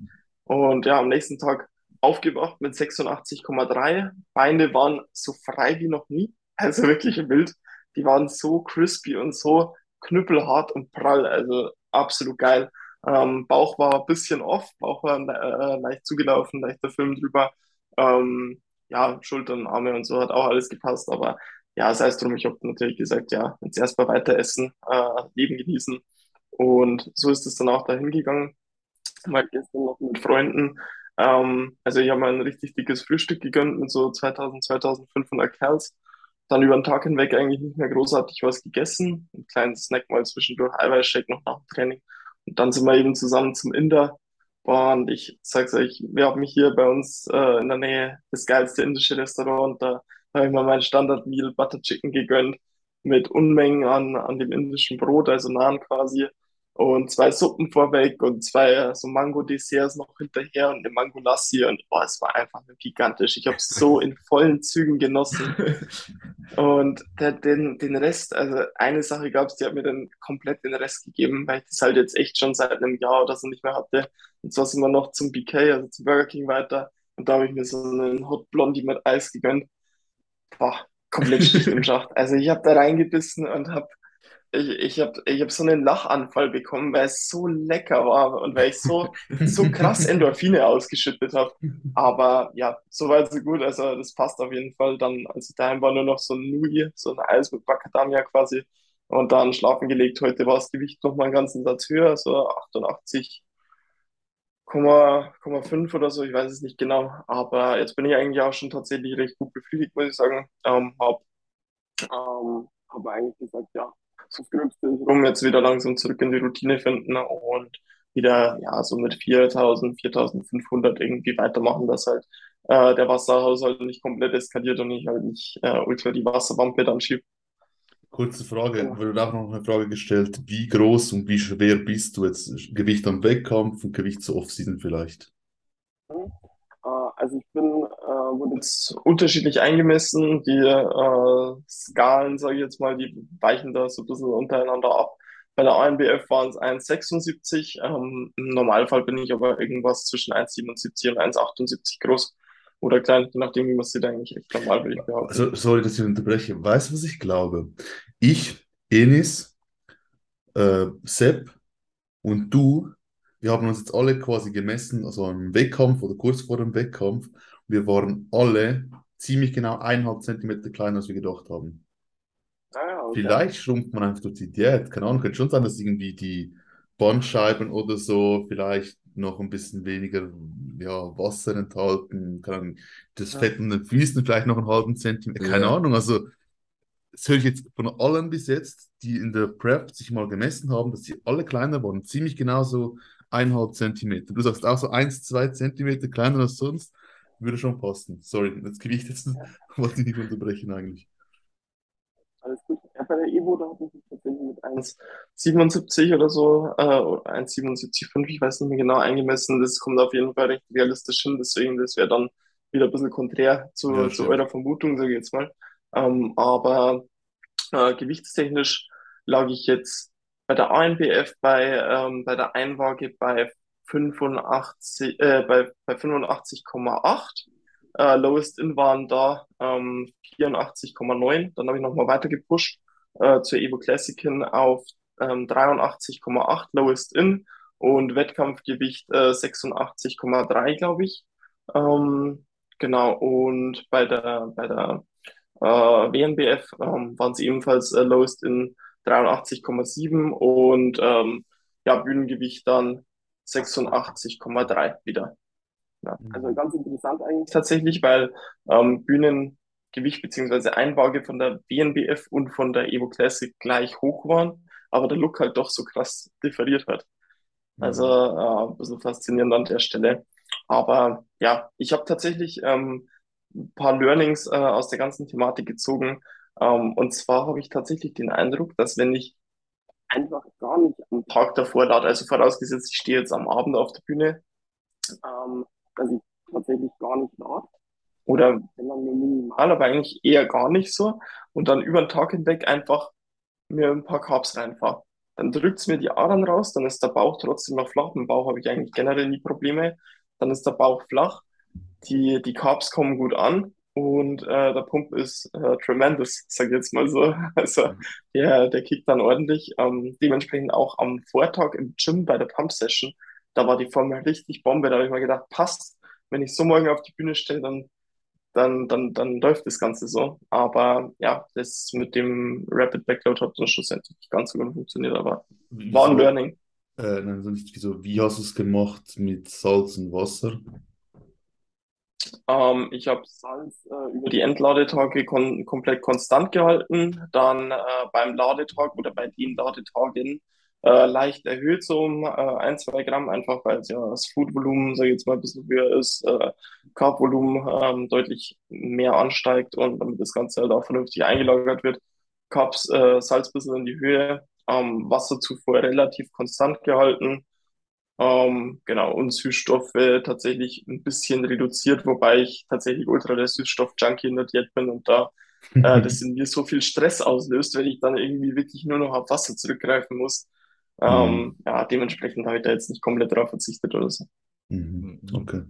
Speaker 2: Und ja, am nächsten Tag aufgewacht mit 86,3. Beine waren so frei wie noch nie. Also wirklich wild. Die waren so crispy und so knüppelhart und prall, also absolut geil. Ähm, Bauch war ein bisschen off, Bauch war äh, leicht zugelaufen, leichter Film drüber. Ähm, ja, Schultern, Arme und so hat auch alles gepasst, aber ja, sei es drum, ich habe natürlich gesagt, ja, jetzt erstmal weiter essen, äh, Leben genießen. Und so ist es dann auch dahin gegangen. Mal gestern noch mit Freunden. Ähm, also ich habe mal ein richtig dickes Frühstück gegönnt mit so 2000, 2500 Kerls. Dann über den Tag hinweg eigentlich nicht mehr großartig was gegessen. Ein kleines Snack mal zwischendurch, Eiweißshake noch nach dem Training. Und dann sind wir eben zusammen zum Inder. Und ich sag's euch, wir haben hier bei uns äh, in der Nähe das geilste indische Restaurant. Da habe ich mal mein Standard Meal Butter Chicken gegönnt mit Unmengen an, an dem indischen Brot, also Naan quasi und zwei Suppen vorweg und zwei so Mango-Desserts noch hinterher und eine Mango-Lassi und boah, es war einfach gigantisch. Ich habe es so in vollen Zügen genossen. [LAUGHS] Und der, den, den Rest, also eine Sache gab es, die hat mir dann komplett den Rest gegeben, weil ich das halt jetzt echt schon seit einem Jahr oder so nicht mehr hatte. Und zwar sind wir noch zum BK, also zum Burger King weiter und da habe ich mir so einen Hot Blondie mit Eis gegönnt. Boah, komplett Stich im Schacht. Also ich habe da reingebissen und habe ich, ich habe ich hab so einen Lachanfall bekommen, weil es so lecker war und weil ich so, so krass [LAUGHS] Endorphine ausgeschüttet habe. Aber ja, so weit so gut. Also das passt auf jeden Fall. Dann, als ich daheim war, nur noch so ein Nui, so ein Eis mit Macadamia quasi. Und dann schlafen gelegt. Heute war das Gewicht noch mal einen ganzen Satz höher, so 88,5 oder so, ich weiß es nicht genau. Aber jetzt bin ich eigentlich auch schon tatsächlich recht gut befriedigt, muss ich sagen. Ähm, habe ähm, hab eigentlich gesagt, ja, so rum jetzt wieder langsam zurück in die Routine finden und wieder ja so mit 4000, 4500 irgendwie weitermachen, dass halt äh, der Wasserhaushalt nicht komplett eskaliert und ich halt nicht äh, ultra die Wasserwampe dann schiebe.
Speaker 3: Kurze Frage, ja. wurde auch noch eine Frage gestellt, wie groß und wie schwer bist du jetzt? Gewicht am Wettkampf und Gewicht zur Offseason vielleicht?
Speaker 2: Also ich bin, äh, wurde jetzt unterschiedlich eingemessen. Die äh, Skalen, sage ich jetzt mal, die weichen da so ein bisschen untereinander ab. Bei der ANBF waren es 1,76. Ähm, Im Normalfall bin ich aber irgendwas zwischen 1,77 und 1,78 groß. Oder klein, je nachdem, wie man sieht, eigentlich recht normal, würde ich behaupten.
Speaker 3: Also, sorry, dass ich unterbreche. Weißt du, was ich glaube? Ich, Enis, äh, Sepp und du wir haben uns jetzt alle quasi gemessen, also im Wettkampf oder kurz vor dem Wettkampf. Wir waren alle ziemlich genau eineinhalb Zentimeter kleiner, als wir gedacht haben. Ah, okay. Vielleicht schrumpft man einfach durch die Diät. Keine Ahnung, könnte schon sein, dass irgendwie die Bandscheiben oder so vielleicht noch ein bisschen weniger ja, Wasser enthalten. Kann das Fett in den Füßen vielleicht noch einen halben Zentimeter. Keine ja. Ahnung. Also das höre ich jetzt von allen bis jetzt, die in der Prep sich mal gemessen haben, dass sie alle kleiner waren. Ziemlich genauso eineinhalb Zentimeter. Du sagst auch so eins, zwei Zentimeter kleiner als sonst, würde schon passen. Sorry, das Gewicht jetzt ja. [LAUGHS] wollte ich nicht unterbrechen eigentlich.
Speaker 2: Alles gut. Ja, bei der Evo, da habe ich mich tatsächlich mit 1,77 oder so, äh, 1,77,5, ich weiß nicht mehr genau, eingemessen. Das kommt auf jeden Fall recht realistisch hin, deswegen, das wäre dann wieder ein bisschen konträr zu, ja, zu eurer Vermutung, sage ich jetzt mal. Ähm, aber äh, gewichtstechnisch lag ich jetzt bei der ANBF bei, ähm, bei der Einwaage bei 85, äh, bei, bei 85,8. Äh, Lowest In waren da ähm, 84,9. Dann habe ich nochmal weiter gepusht äh, zur Evo Classic hin auf ähm, 83,8 Lowest In und Wettkampfgewicht äh, 86,3, glaube ich. Ähm, genau, und bei der, bei der äh, WNBF ähm, waren sie ebenfalls äh, Lowest In 83,7 und ähm, ja, Bühnengewicht dann 86,3 wieder. Ja, also ganz interessant eigentlich tatsächlich, weil ähm, Bühnengewicht beziehungsweise Einwaage von der WNBF und von der Evo Classic gleich hoch waren, aber der Look halt doch so krass differiert hat. Also äh, ein bisschen faszinierend an der Stelle. Aber ja, ich habe tatsächlich ähm, ein paar Learnings äh, aus der ganzen Thematik gezogen. Ähm, und zwar habe ich tatsächlich den Eindruck, dass wenn ich einfach gar nicht am Tag davor lade, also vorausgesetzt, ich stehe jetzt am Abend auf der Bühne, ähm, dass ich tatsächlich gar nicht lade. Oder wenn dann nur minimal, aber eigentlich eher gar nicht so. Und dann über den Tag hinweg einfach mir ein paar Carbs reinfahre. Dann drückt's mir die Adern raus, dann ist der Bauch trotzdem noch flach. Mit dem Bauch habe ich eigentlich generell nie Probleme. Dann ist der Bauch flach. Die, die Carbs kommen gut an und äh, der Pump ist äh, tremendous, sag ich jetzt mal so. [LAUGHS] Also der, der kickt dann ordentlich. Ähm, dementsprechend auch am Vortag im Gym bei der Pump Session, da war die Form richtig Bombe. Da habe ich mir gedacht, passt, wenn ich so morgen auf die Bühne stelle, dann, dann, dann, dann läuft das Ganze so. Aber ja, das mit dem Rapid Backload hat dann schlussendlich nicht ganz so gut funktioniert, aber war ein Learning.
Speaker 3: Äh, nein, sonst, wieso, wie hast du es gemacht mit Salz und Wasser?
Speaker 2: Ähm, ich habe Salz äh, über die Endladetage kon komplett konstant gehalten, dann äh, beim Ladetag oder bei den Ladetagen äh, leicht erhöht, so um äh, ein, zwei Gramm, einfach weil ja das Foodvolumen, sage ich jetzt mal, ein bisschen höher ist, äh, Carbvolumen ähm, deutlich mehr ansteigt und damit das Ganze halt auch vernünftig eingelagert wird. Carbs, äh, Salz ein bisschen in die Höhe, ähm, Wasserzufuhr relativ konstant gehalten ähm, genau, und Süßstoffe tatsächlich ein bisschen reduziert, wobei ich tatsächlich ultra der Süßstoff-Junkie in der Diät bin und da äh, das in mir so viel Stress auslöst, wenn ich dann irgendwie wirklich nur noch auf Wasser zurückgreifen muss. Ähm, mhm. Ja, dementsprechend habe ich da jetzt nicht komplett drauf verzichtet oder so.
Speaker 3: Mhm. Okay.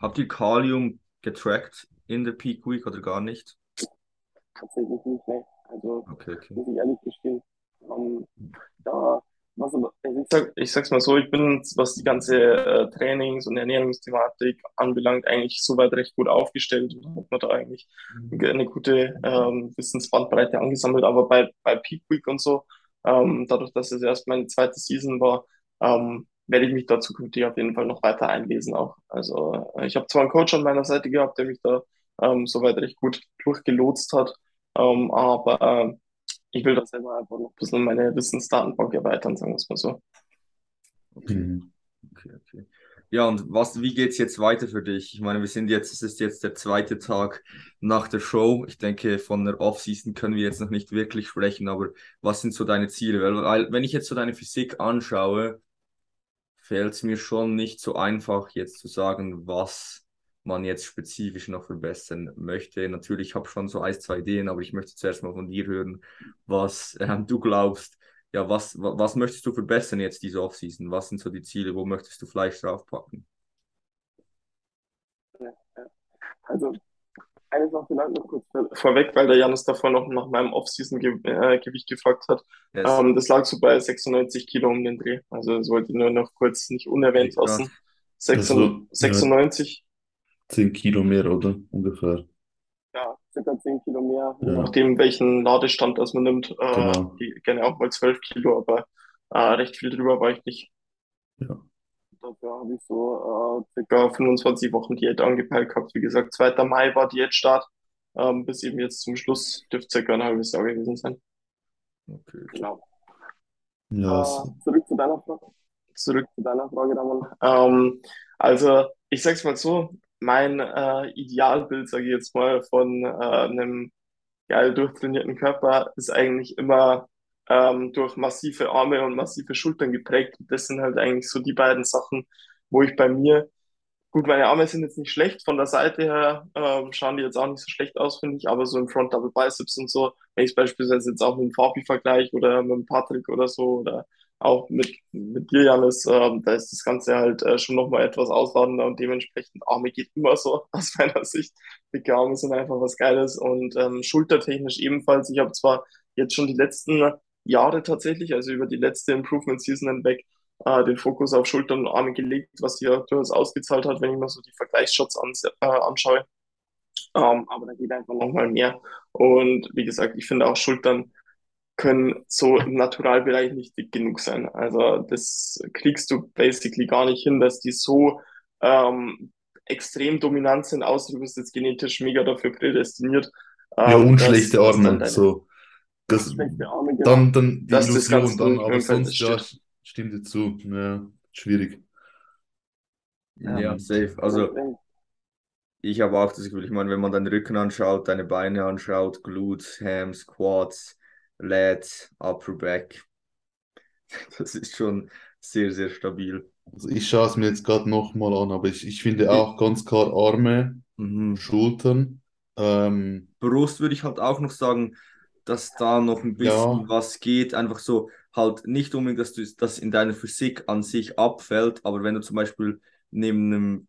Speaker 1: Habt ihr Kalium getrackt in der Peak Week oder gar nicht?
Speaker 2: Tatsächlich nicht, ne. Also,
Speaker 1: okay, okay.
Speaker 2: muss ich ehrlich gestehen. Um, ähm, da ich, sag, ich sag's mal so, ich bin, was die ganze äh, Trainings- und Ernährungsthematik anbelangt, eigentlich soweit recht gut aufgestellt und hat man da eigentlich mhm. eine gute ähm, Wissensbandbreite angesammelt. Aber bei, bei Peak Week und so, ähm, dadurch, dass es erst meine zweite Season war, ähm, werde ich mich da zukünftig auf jeden Fall noch weiter einlesen auch. Also äh, ich habe zwar einen Coach an meiner Seite gehabt, der mich da ähm, soweit recht gut durchgelotst hat, ähm, aber äh, ich will das selber einfach noch ein bisschen meine Wissensdatenbank erweitern, sagen wir es mal so.
Speaker 1: Okay. Mhm. okay, okay. Ja, und was, wie geht es jetzt weiter für dich? Ich meine, wir sind jetzt, es ist jetzt der zweite Tag nach der Show. Ich denke, von der Offseason können wir jetzt noch nicht wirklich sprechen, aber was sind so deine Ziele? Weil, weil wenn ich jetzt so deine Physik anschaue, fällt es mir schon nicht so einfach, jetzt zu sagen, was man jetzt spezifisch noch verbessern möchte. Natürlich habe ich schon so ein, zwei Ideen, aber ich möchte zuerst mal von dir hören, was ähm, du glaubst. Ja, was, was, was möchtest du verbessern jetzt diese Offseason? Was sind so die Ziele? Wo möchtest du Fleisch draufpacken?
Speaker 2: Also, eine Sache vielleicht noch kurz vorweg, weil der Janis davor noch nach meinem Off-Season-Gewicht äh, gefragt hat. Yes. Ähm, das lag so bei 96 Kilo um den Dreh. Also, das wollte ich nur noch kurz nicht unerwähnt lassen. 96, 96
Speaker 3: 10 Kilo mehr, oder? Ungefähr.
Speaker 2: Ja, circa 10 Kilo mehr, je nachdem, welchen Ladestand das man nimmt. Äh, genau. die, gerne auch mal 12 Kilo, aber äh, recht viel drüber war ich nicht.
Speaker 3: Ja.
Speaker 2: Dafür habe ich so äh, circa 25 Wochen Diät angepeilt gehabt. Wie gesagt, 2. Mai war Diätstart. Ähm, bis eben jetzt zum Schluss dürfte circa ein halbes Jahr gewesen sein.
Speaker 1: Okay.
Speaker 2: Genau.
Speaker 3: Ja,
Speaker 2: äh, zurück zu deiner Frage. Zurück zu deiner Frage, Ramon. Ähm, also, ich sag's mal so, mein äh, Idealbild, sage ich jetzt mal, von äh, einem geil durchtrainierten Körper ist eigentlich immer ähm, durch massive Arme und massive Schultern geprägt. Das sind halt eigentlich so die beiden Sachen, wo ich bei mir, gut, meine Arme sind jetzt nicht schlecht, von der Seite her ähm, schauen die jetzt auch nicht so schlecht aus, finde ich, aber so im Front Double Biceps und so, wenn ich es beispielsweise jetzt auch mit dem Fabi vergleiche oder mit dem Patrick oder so oder auch mit, mit dir, Janis, äh, da ist das Ganze halt äh, schon nochmal etwas ausladender und dementsprechend Arme geht immer so [LAUGHS] aus meiner Sicht. Dicke Arme sind einfach was Geiles und ähm, schultertechnisch ebenfalls. Ich habe zwar jetzt schon die letzten Jahre tatsächlich, also über die letzte Improvement Season hinweg, äh, den Fokus auf Schultern und Arme gelegt, was hier durchaus ausgezahlt hat, wenn ich mir so die Vergleichsshots an, äh, anschaue. Ähm, aber da geht einfach nochmal mehr. Und wie gesagt, ich finde auch Schultern können so im Naturalbereich nicht dick genug sein. Also das kriegst du basically gar nicht hin, dass die so ähm, extrem dominant sind, außer du bist jetzt genetisch mega dafür prädestiniert.
Speaker 3: Ähm, ja, und schlechte Arme. So. Das, Arme, genau. Dann, dann die
Speaker 2: das Illusion,
Speaker 3: dann, aber sonst ja, stimmt dir zu. Ja, schwierig.
Speaker 1: Ja, ja safe. Also ich habe auch das Gefühl, ich meine, wenn man deinen Rücken anschaut, deine Beine anschaut, Glutes, Hams, Quads, Lats, Upper Back. [LAUGHS] Das ist schon sehr, sehr stabil.
Speaker 3: Also ich schaue es mir jetzt gerade nochmal an, aber ich, ich finde auch ganz klar Arme, mhm. Schultern. Ähm,
Speaker 1: Brust würde ich halt auch noch sagen, dass da noch ein bisschen ja. was geht. Einfach so, halt nicht unbedingt, dass du das in deiner Physik an sich abfällt, aber wenn du zum Beispiel neben einem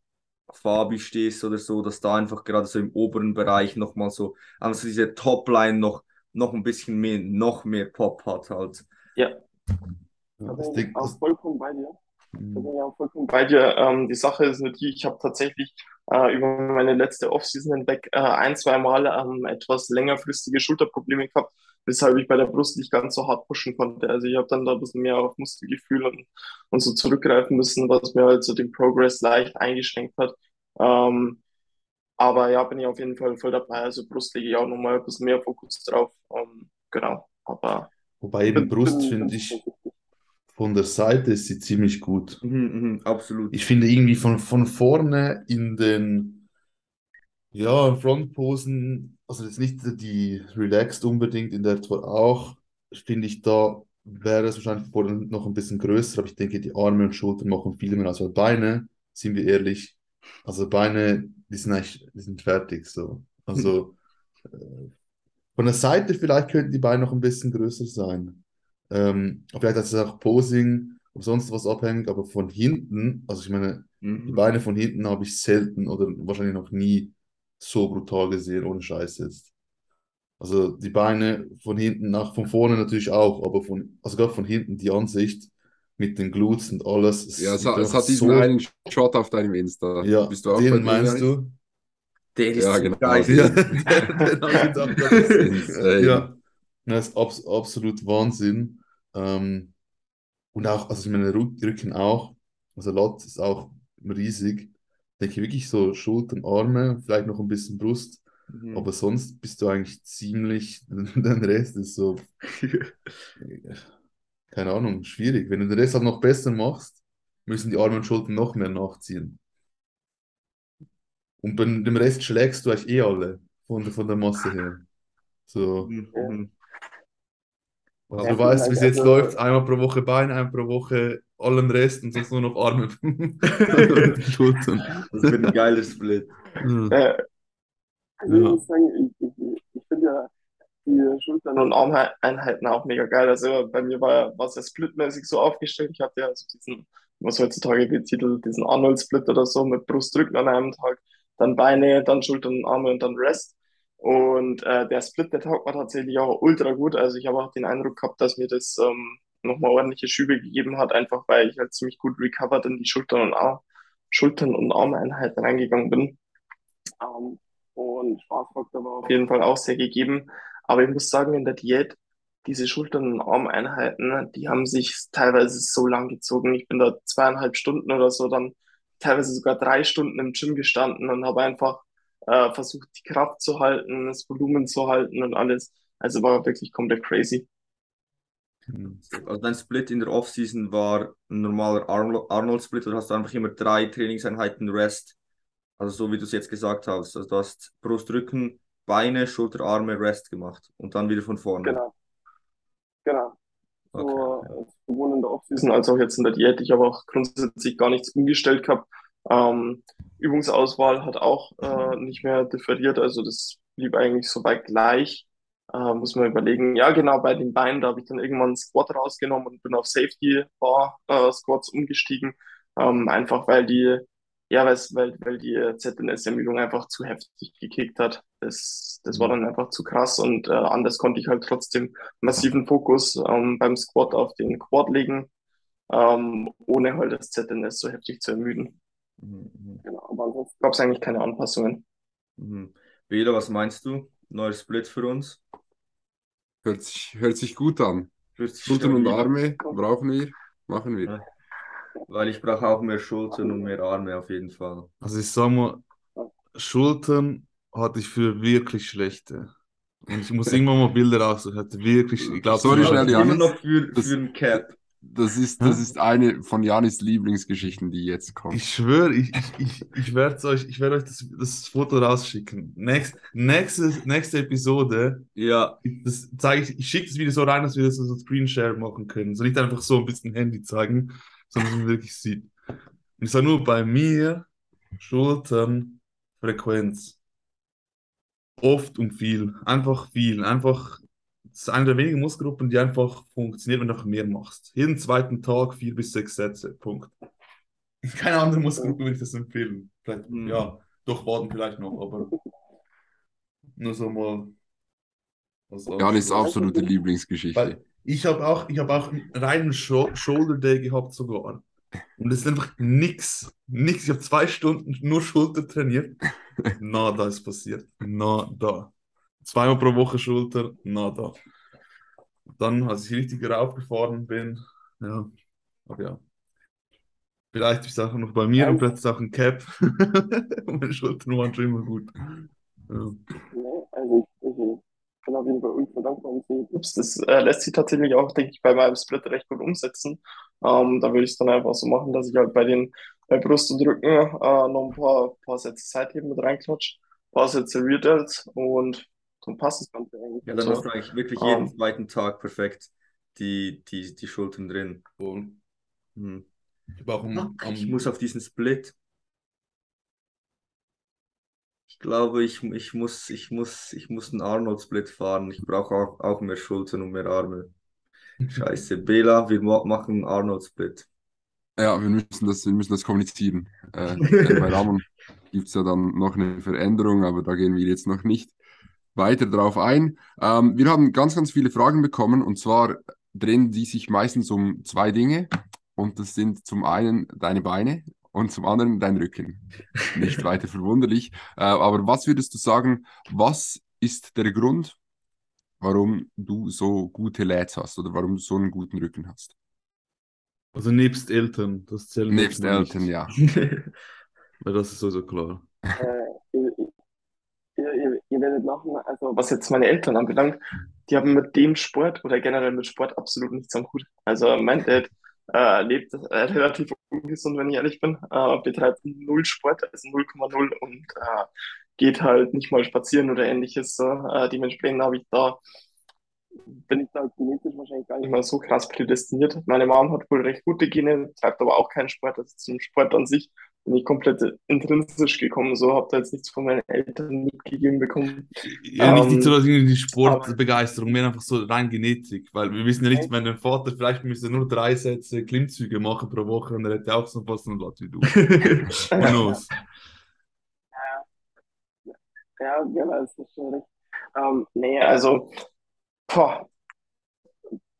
Speaker 1: Fabi stehst oder so, dass da einfach gerade so im oberen Bereich nochmal so, also diese Topline noch, noch ein bisschen mehr, noch mehr Pop hat halt.
Speaker 2: Ja. Da bin ich auch vollkommen bei dir. Da bin ich auch vollkommen bei dir. Ähm, die Sache ist nur die, ich habe tatsächlich äh, über meine letzte Offseason hinweg äh, ein, zwei Mal ähm, etwas längerfristige Schulterprobleme gehabt, weshalb ich bei der Brust nicht ganz so hart pushen konnte. Also ich habe dann da ein bisschen mehr auf Muskelgefühl und, und so zurückgreifen müssen, was mir halt so den Progress leicht eingeschränkt hat. Ähm, aber ja, bin ich auf jeden Fall voll dabei. Also Brust lege ich auch nochmal ein bisschen mehr Fokus drauf. Ähm, genau. Aber
Speaker 3: Wobei eben Brust finde ich von der Seite ist sie ziemlich gut.
Speaker 1: Mhm, mhm, absolut.
Speaker 3: Ich finde irgendwie von, von vorne in den ja, Frontposen, also jetzt nicht die Relaxed unbedingt, in der zwar auch, finde ich, da wäre es wahrscheinlich vorne noch ein bisschen größer, aber ich denke, die Arme und Schultern machen viel mehr als Beine, sind wir ehrlich. Also Beine, die sind eigentlich, die sind fertig so. Also äh, von der Seite vielleicht könnten die Beine noch ein bisschen größer sein. Ähm, vielleicht ist es auch Posing und sonst was abhängig, aber von hinten, also ich meine, mhm. die Beine von hinten habe ich selten oder wahrscheinlich noch nie so brutal gesehen, ohne Scheiß jetzt. Also die Beine von hinten nach, von vorne natürlich auch, aber von, also gerade von hinten die Ansicht mit den Glutes und alles.
Speaker 4: Ja, es, es hat diesen so... einen Shot auf deinem Insta.
Speaker 3: Ja, Bist du auch den meinst du?
Speaker 1: Der ist
Speaker 3: ja,
Speaker 1: genau.
Speaker 3: geil. Ja, [LAUGHS] ist, [LAUGHS] ja, das ist abs absolut Wahnsinn. Ähm, und auch, also ich meine, Rücken auch. Also Lat ist auch riesig. Ich denke wirklich so Schultern, Arme, vielleicht noch ein bisschen Brust. Mhm. Aber sonst bist du eigentlich ziemlich, [LAUGHS] dein Rest ist so, keine Ahnung, schwierig. Wenn du den Rest halt noch besser machst, müssen die Arme und Schultern noch mehr nachziehen. Und bei dem Rest schlägst du eigentlich eh alle von, von der Masse her. So. Mhm. Also du weißt, wie es jetzt also, läuft, einmal pro Woche Bein, einmal pro Woche allen Rest und sonst nur noch Arme und Schultern. [LAUGHS]
Speaker 1: Das wird ein geiler Split.
Speaker 2: Äh, also ja. ich muss sagen, ich, ich, ich finde ja die Schultern- und Armeinheiten auch mega geil. Also bei mir war, war es ja splitmäßig so aufgestellt. Ich hatte ja also diesen, was heutzutage betitelt, diesen Arnold-Split oder so mit Brustrücken an einem Tag, dann Beine, dann Schultern, Arme und dann Rest. Und äh, der Split, der taugt mir tatsächlich auch ultra gut. Also ich habe auch den Eindruck gehabt, dass mir das ähm, nochmal ordentliche Schübe gegeben hat, einfach weil ich halt ziemlich gut recovered in die Schultern und Arm, Schultern und Armeinheiten reingegangen bin. Ähm, und Spaßfaktor war auf jeden Fall auch sehr gegeben. Aber ich muss sagen, in der Diät, diese Schultern- und Armeinheiten, die haben sich teilweise so lang gezogen. Ich bin da zweieinhalb Stunden oder so, dann teilweise sogar drei Stunden im Gym gestanden und habe einfach äh, versucht, die Kraft zu halten, das Volumen zu halten und alles. Also war wirklich komplett crazy.
Speaker 1: Also dein Split in der Offseason war ein normaler Arnold-Split oder hast du einfach immer drei Trainingseinheiten Rest? Also so wie du es jetzt gesagt hast. Also du hast Brust, Rücken, Beine, Schulter, Arme, Rest gemacht und dann wieder von vorne.
Speaker 2: Genau. Genau. Okay. So, sowohl in der Offseason als auch jetzt in der Diät. Ich habe auch grundsätzlich gar nichts umgestellt gehabt. Ähm, Übungsauswahl hat auch äh, nicht mehr differiert, also das blieb eigentlich soweit gleich. Äh, muss man überlegen. Ja, genau, bei den Beinen, da habe ich dann irgendwann Squat rausgenommen und bin auf Safety Bar äh, Squats umgestiegen. Ähm, einfach weil die, ja, weil, weil die ZNS-Ermüdung einfach zu heftig gekickt hat. Das, das war dann einfach zu krass und äh, anders konnte ich halt trotzdem massiven Fokus ähm, beim Squat auf den Quad legen, ähm, ohne halt das ZNS so heftig zu ermüden. Mhm, mhm. Genau, aber ansonsten gab es eigentlich keine Anpassungen.
Speaker 1: Mhm. Bela, was meinst du? Neuer Split für uns?
Speaker 4: Hört sich, hört sich gut an. Schultern und Arme brauchen wir, machen wir. Ja.
Speaker 1: Weil ich brauche auch mehr Schultern und mehr Arme auf jeden Fall.
Speaker 3: Also ich sag mal, Schultern hatte ich für wirklich schlechte. Und ich muss irgendwann mal Bilder raussuchen. Hatte wirklich, ich glaube,
Speaker 4: sorry, schnell,
Speaker 1: immer noch für, für einen Cap.
Speaker 4: Das ist, das ist eine von Janis Lieblingsgeschichten, die jetzt kommt.
Speaker 3: Ich schwöre, ich, ich, ich, ich werde euch, ich werd euch das, das Foto rausschicken. Next, nächste, nächste Episode,
Speaker 1: ja.
Speaker 3: das zeige ich, ich schicke das Video so rein, dass wir das so Screenshare machen können. So nicht einfach so ein bisschen Handy zeigen, sondern dass man wirklich sieht. Und ich sage nur bei mir, Schultern, Frequenz. Oft und viel. Einfach viel. Einfach das ist eine der wenigen Muskelgruppen, die einfach funktioniert, wenn du einfach mehr machst. Jeden zweiten Tag vier bis sechs Sätze. Punkt. [LAUGHS] keine andere Muskelgruppe würde ich das empfehlen. Vielleicht, mhm. ja, doch Waden vielleicht noch, aber nur so mal.
Speaker 4: Janis absolute Lieblingsgeschichte. Weil
Speaker 3: ich habe auch, hab auch einen reinen Shoulder Day gehabt sogar. Und es ist einfach nix, nix. Ich habe zwei Stunden nur Schulter trainiert. Nada ist passiert. Nada. Zweimal pro Woche Schulter, nada. Dann, als ich richtig raufgefahren bin, ja, aber ja. Vielleicht ist es auch noch bei mir und vielleicht ist es auch ein Cap. und [LAUGHS] meine Schultern waren schon immer gut. Ja.
Speaker 2: Bin auf jeden Fall ultra dankbar Tipps. Das äh, lässt sich tatsächlich auch, denke ich, bei meinem Split recht gut umsetzen. Ähm, da würde ich es dann einfach so machen, dass ich halt bei den bei Brust und Rücken äh, noch ein paar, paar Sätze Seitheben mit reinklatsche, ein paar Sätze Rear Delts und dann passt das Ganze
Speaker 1: eigentlich. Ja, dann hast du eigentlich wirklich jeden ähm. zweiten Tag perfekt die, die, die Schultern drin. Und, hm. Warum? Ich muss auf diesen Split. Ich glaube, ich, ich, muss, ich, muss, ich muss einen Arnold-Split fahren. Ich brauche auch, auch mehr Schultern und mehr Arme. Scheiße. [LAUGHS] Bela, wir machen einen Arnold-Split.
Speaker 4: Ja, wir müssen das, wir müssen das kommunizieren. Äh, [LAUGHS] bei Ramon gibt es ja dann noch eine Veränderung, aber da gehen wir jetzt noch nicht weiter drauf ein. Ähm, wir haben ganz, ganz viele Fragen bekommen und zwar drehen die sich meistens um zwei Dinge und das sind zum einen deine Beine und zum anderen dein Rücken. Nicht weiter verwunderlich. Äh, aber was würdest du sagen, was ist der Grund, warum du so gute Lads hast oder warum du so einen guten Rücken hast?
Speaker 3: Also nebst Eltern, das
Speaker 4: zählt Nebst Eltern, nicht. ja. [LAUGHS]
Speaker 3: Weil das ist sowieso klar. Äh,
Speaker 2: ihr, ihr, ihr, werdet lachen, also was jetzt meine Eltern anbelangt, die haben mit dem Sport oder generell mit Sport absolut nichts am Hut. Also mein Dad äh, lebt äh, relativ ungesund, wenn ich ehrlich bin, äh, betreibt null Sport, also 0,0 und äh, geht halt nicht mal spazieren oder ähnliches. Äh, dementsprechend habe ich da bin ich da genetisch wahrscheinlich gar nicht mal so krass prädestiniert. Meine Mom hat wohl recht gute Gene, treibt aber auch keinen Sport. Also zum Sport an sich bin ich komplett intrinsisch gekommen. So habe da jetzt nichts von meinen Eltern mitgegeben bekommen.
Speaker 3: Ja, nicht, nicht so ähm, die Sportbegeisterung, mehr einfach so rein Genetik. Weil wir wissen ja nicht, wenn dein Vater vielleicht müsste nur drei Sätze Klimmzüge machen pro Woche und er hätte auch so einen Latt wie du. [LAUGHS] Who
Speaker 2: Ja, genau, das ist schon recht. Ähm, nee, also Boah.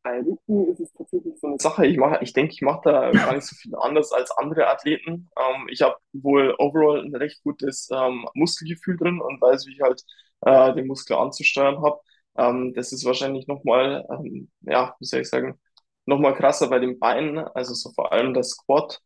Speaker 2: Bei Rücken ist es tatsächlich so eine Sache. Ich mache, ich denke, ich mache da gar nicht so viel anders als andere Athleten. Ähm, ich habe wohl overall ein recht gutes ähm, Muskelgefühl drin und weiß, wie ich halt äh, den Muskel anzusteuern habe. Ähm, das ist wahrscheinlich nochmal, ähm, ja, wie soll ich sagen, nochmal krasser bei den Beinen. Also so vor allem das Squat.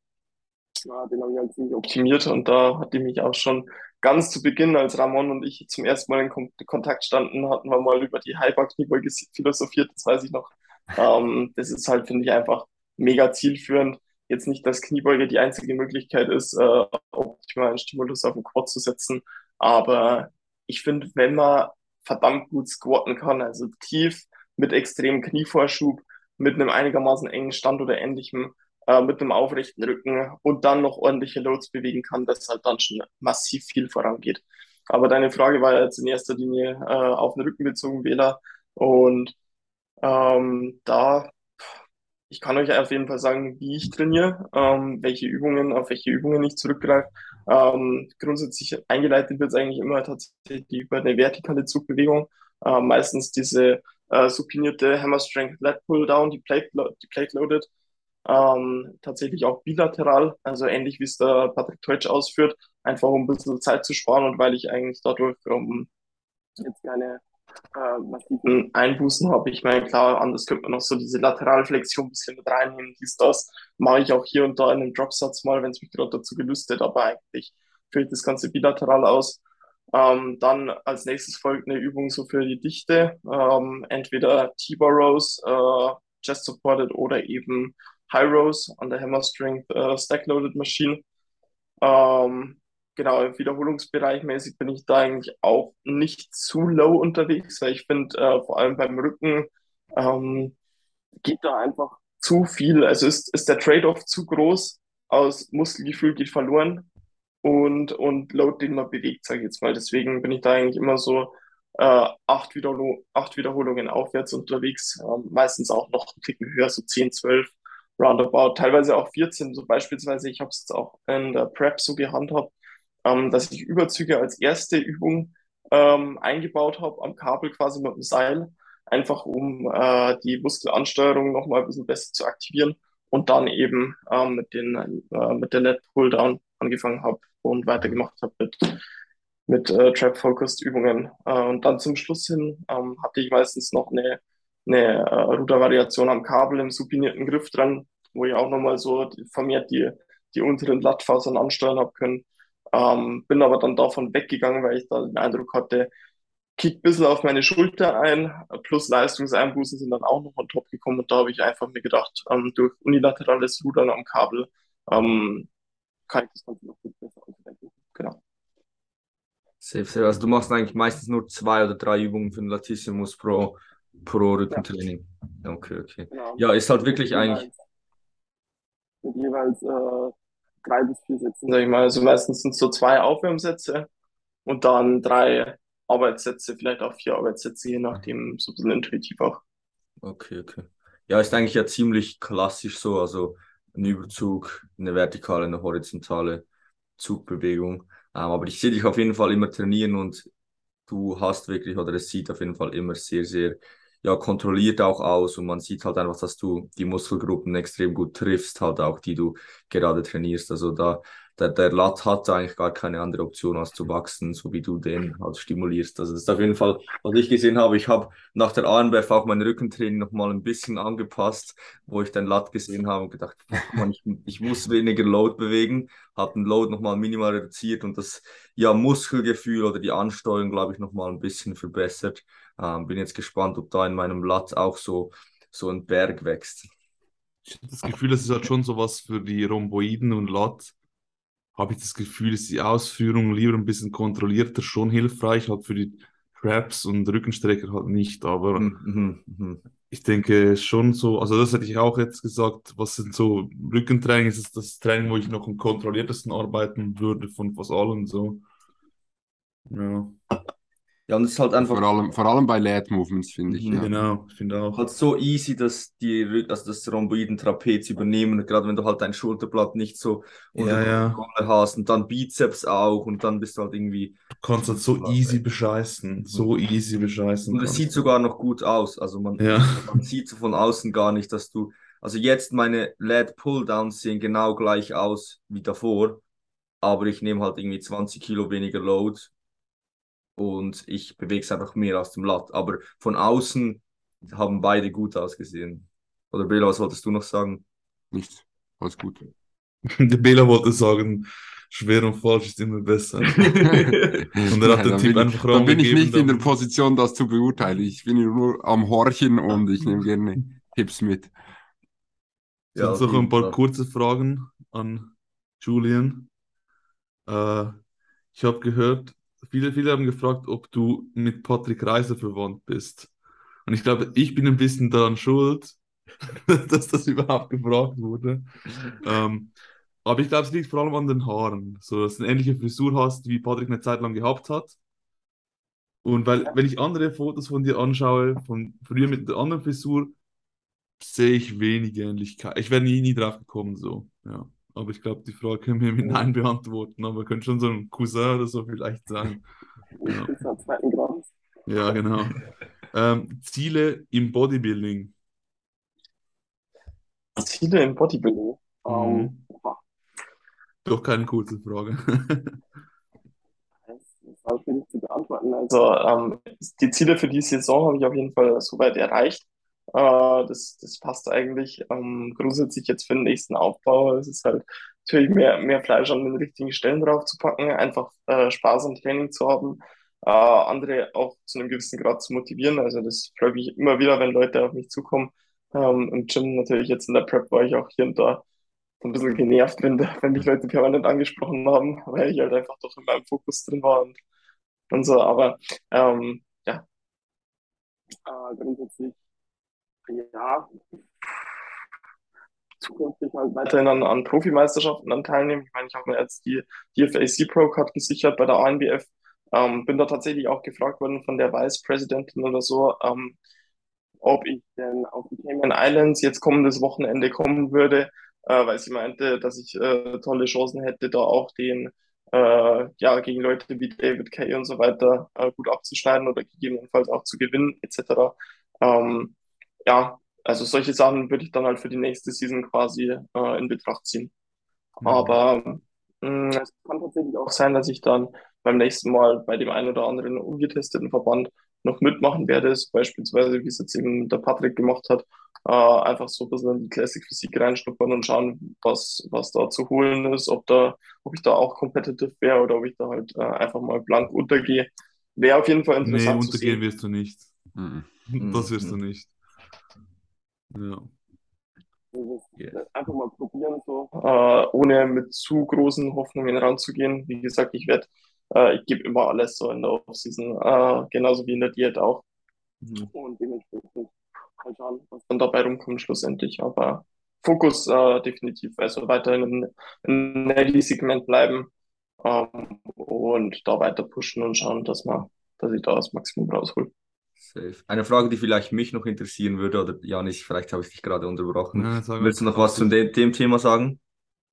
Speaker 2: Ja, den habe ich halt ziemlich optimiert und da hat die mich auch schon ganz zu Beginn, als Ramon und ich zum ersten Mal in Kontakt standen, hatten wir mal über die Hyper-Kniebeuge philosophiert, das weiß ich noch. Ähm, das ist halt, finde ich, einfach mega zielführend. Jetzt nicht, dass Kniebeuge die einzige Möglichkeit ist, äh, optimal einen Stimulus auf den Quad zu setzen, aber ich finde, wenn man verdammt gut squatten kann, also tief mit extremem Knievorschub, mit einem einigermaßen engen Stand oder ähnlichem, äh, mit einem aufrechten Rücken und dann noch ordentliche Loads bewegen kann, dass halt dann schon massiv viel vorangeht. Aber deine Frage war jetzt in erster Linie äh, auf den Rücken bezogen, Wähler. Und ähm, da, ich kann euch auf jeden Fall sagen, wie ich trainiere, ähm, welche Übungen, auf welche Übungen ich zurückgreife. Ähm, grundsätzlich eingeleitet wird es eigentlich immer tatsächlich über eine vertikale Zugbewegung. Äh, meistens diese äh, supinierte Hammer Strength Lat Pull Down, die Plate, die Plate Loaded ähm, tatsächlich auch bilateral, also ähnlich wie es der Patrick Teutsch ausführt, einfach um ein bisschen Zeit zu sparen und weil ich eigentlich dadurch um, jetzt keine äh, massiven Einbußen habe. Ich meine, klar, anders könnte man noch so diese Lateralflexion ein bisschen mit reinnehmen, dies, das. Mache ich auch hier und da in einem Dropsatz mal, wenn es mich gerade dazu gelüstet, aber eigentlich führt das Ganze bilateral aus. Ähm, dann als nächstes folgt eine Übung so für die Dichte, ähm, entweder T-Bar Rows, äh, Chest Supported oder eben High Rose an der Hammer Strength äh, Stack Loaded Machine. Ähm, genau, im Wiederholungsbereich mäßig bin ich da eigentlich auch nicht zu low unterwegs, weil ich finde, äh, vor allem beim Rücken ähm, geht da einfach zu viel. Also ist, ist der Trade-off zu groß aus Muskelgefühl geht verloren und, und Load, den man bewegt, sage ich jetzt mal. Deswegen bin ich da eigentlich immer so äh, acht, Wiederhol acht Wiederholungen aufwärts unterwegs, äh, meistens auch noch einen Ticken höher, so 10, 12 roundabout, teilweise auch 14. So beispielsweise, ich habe es jetzt auch in der Prep so gehandhabt, ähm, dass ich Überzüge als erste Übung ähm, eingebaut habe am Kabel quasi mit dem Seil, einfach um äh, die Muskelansteuerung nochmal ein bisschen besser zu aktivieren und dann eben ähm, mit, den, äh, mit der Net Pulldown angefangen habe und weitergemacht habe mit, mit äh, Trap-Focused Übungen. Äh, und dann zum Schluss hin ähm, hatte ich meistens noch eine, eine äh, Rudervariation am Kabel im supinierten Griff dran, wo ich auch nochmal so vermehrt die, die unteren Blattfasern ansteuern habe können. Ähm, bin aber dann davon weggegangen, weil ich da den Eindruck hatte, kickt ein bisschen auf meine Schulter ein, plus Leistungseinbußen sind dann auch noch on top gekommen und da habe ich einfach mir gedacht, ähm, durch unilaterales Rudern am Kabel ähm, kann ich das Ganze noch gut besser ausdenken. Genau.
Speaker 1: Safe, safe. Also du machst eigentlich meistens nur zwei oder drei Übungen für den Latissimus pro, pro Rückentraining. Ja. Okay, okay. Genau. Ja, ist halt wirklich eigentlich.
Speaker 2: Mit jeweils äh, drei bis vier Sätzen, sag ich mal. Also meistens sind es so zwei Aufwärmsätze und dann drei Arbeitssätze, vielleicht auch vier Arbeitssätze, je nachdem, so ein bisschen intuitiv auch.
Speaker 1: Okay, okay. Ja, ist eigentlich ja ziemlich klassisch so, also ein Überzug, eine vertikale, eine horizontale Zugbewegung. Ähm, aber ich sehe dich auf jeden Fall immer trainieren und du hast wirklich, oder es sieht auf jeden Fall immer sehr, sehr ja, kontrolliert auch aus und man sieht halt einfach, dass du die Muskelgruppen extrem gut triffst, halt auch die du gerade trainierst. Also da der, der Lat hat eigentlich gar keine andere Option als zu wachsen, so wie du den halt stimulierst. Also das ist auf jeden Fall, was ich gesehen habe. Ich habe nach der ANBF auch mein Rückentraining nochmal ein bisschen angepasst, wo ich den Lat gesehen habe und gedacht, man, ich, ich muss weniger Load bewegen, habe den Load nochmal minimal reduziert und das ja Muskelgefühl oder die Ansteuerung, glaube ich, nochmal ein bisschen verbessert. Ähm, bin jetzt gespannt, ob da in meinem Lat auch so, so ein Berg wächst.
Speaker 3: Ich habe das Gefühl, das ist halt schon sowas für die Rhomboiden und Lat habe ich das Gefühl, ist die Ausführung lieber ein bisschen kontrollierter schon hilfreich, halt für die Traps und Rückenstrecker halt nicht, aber mhm, mhm. ich denke schon so, also das hätte ich auch jetzt gesagt, was sind so Rückentraining, ist es das Training, wo ich noch am kontrolliertesten arbeiten würde von fast allen so. Ja.
Speaker 1: Ja, und es ist halt einfach.
Speaker 4: Vor allem, vor allem bei Lad Movements, finde ich.
Speaker 3: Ja. ja. Genau, ich finde auch.
Speaker 1: Halt so easy, dass die also das Rhomboiden-Trapez übernehmen, gerade wenn du halt dein Schulterblatt nicht so
Speaker 3: unter ja, ja.
Speaker 1: hast und dann Bizeps auch und dann bist du halt irgendwie.
Speaker 3: Du kannst halt so easy bescheißen, so easy bescheißen.
Speaker 1: Und es sieht sogar noch gut aus. Also man,
Speaker 3: ja. [LAUGHS]
Speaker 1: man sieht so von außen gar nicht, dass du. Also jetzt meine Lad Pulldowns sehen genau gleich aus wie davor, aber ich nehme halt irgendwie 20 Kilo weniger Load und ich bewege es einfach mehr aus dem Latt. Aber von außen haben beide gut ausgesehen. Oder Bela, was wolltest du noch sagen?
Speaker 4: Nichts. Alles gut.
Speaker 3: Der [LAUGHS] Bela wollte sagen, schwer und falsch ist immer besser. [LAUGHS] und er hat ja, den Tipp einfach
Speaker 4: Dann bin ich nicht in der Position, das zu beurteilen. Ich bin nur am Horchen und ich nehme gerne Tipps mit.
Speaker 3: Ja, Sonst noch ein paar kurze Fragen an Julian. Äh, ich habe gehört, viele, viele haben gefragt, ob du mit Patrick Reiser verwandt bist. Und ich glaube, ich bin ein bisschen daran schuld, [LAUGHS] dass das überhaupt gefragt wurde. Ähm, aber ich glaube, es liegt vor allem an den Haaren. So, dass du eine ähnliche Frisur hast, wie Patrick eine Zeit lang gehabt hat. Und weil, wenn ich andere Fotos von dir anschaue, von früher mit der anderen Frisur, sehe ich wenig Ähnlichkeit. Ich wäre nie, nie drauf gekommen, so. Ja. Aber ich glaube, die Frage können wir mit Nein beantworten. Aber könnte schon so ein Cousin oder so vielleicht sein. [LAUGHS] Ja, ja genau. Ähm, Ziele im Bodybuilding.
Speaker 2: Ziele im Bodybuilding? Mhm. Um,
Speaker 3: Doch keine kurze Frage.
Speaker 2: das ist auch schwierig zu beantworten. Also ähm, die Ziele für die Saison habe ich auf jeden Fall soweit erreicht. Äh, das, das passt eigentlich. Ähm, grundsätzlich jetzt für den nächsten Aufbau. Es ist halt natürlich mehr, mehr Fleisch an den richtigen Stellen drauf zu packen, einfach äh, Spaß am Training zu haben, äh, andere auch zu einem gewissen Grad zu motivieren. Also das freut mich immer wieder, wenn Leute auf mich zukommen. Ähm, Im Gym natürlich jetzt in der Prep war ich auch hier und da ein bisschen genervt, wenn, wenn mich Leute permanent angesprochen haben, weil ich halt einfach doch in meinem Fokus drin war und, und so. Aber ähm, ja, äh, grundsätzlich ja, zukünftig halt weiterhin an, an Profimeisterschaften dann teilnehmen. Ich meine, ich habe mir jetzt die DFAC Pro Card gesichert bei der ANBF. Ähm, bin da tatsächlich auch gefragt worden von der Vice Presidentin oder so, ähm, ob ich denn auf die Cayman Islands jetzt kommendes Wochenende kommen würde, äh, weil sie meinte, dass ich äh, tolle Chancen hätte, da auch den äh, ja gegen Leute wie David Kay und so weiter äh, gut abzuschneiden oder gegebenenfalls auch zu gewinnen etc. Ähm, ja, also solche Sachen würde ich dann halt für die nächste Season quasi äh, in Betracht ziehen. Mhm. Aber mh, mm, es kann tatsächlich auch sein, dass ich dann beim nächsten Mal bei dem einen oder anderen ungetesteten Verband noch mitmachen werde, so beispielsweise, wie es jetzt eben der Patrick gemacht hat, äh, einfach so ein bisschen in die Classic Physik reinschnuppern und schauen, was, was da zu holen ist, ob da, ob ich da auch competitive wäre oder ob ich da halt äh, einfach mal blank untergehe. Wäre auf jeden Fall interessant.
Speaker 3: Nee, untergehen wirst du nicht. Mhm. Das wirst du nicht. Ja.
Speaker 2: Yeah. Einfach mal probieren, so, äh, ohne mit zu großen Hoffnungen ranzugehen. Wie gesagt, ich werde, äh, ich gebe immer alles so in der Offseason, äh, genauso wie in der Diät auch. Mhm. Und dementsprechend mal schauen, was dann dabei rumkommt schlussendlich. Aber Fokus äh, definitiv, also weiterhin im Nelly-Segment bleiben ähm, und da weiter pushen und schauen, dass man, dass ich da das Maximum raushole.
Speaker 1: Safe. Eine Frage, die vielleicht mich noch interessieren würde, oder Janis, vielleicht habe ich dich gerade unterbrochen. Ja, Willst du noch was zu dem, dem Thema sagen?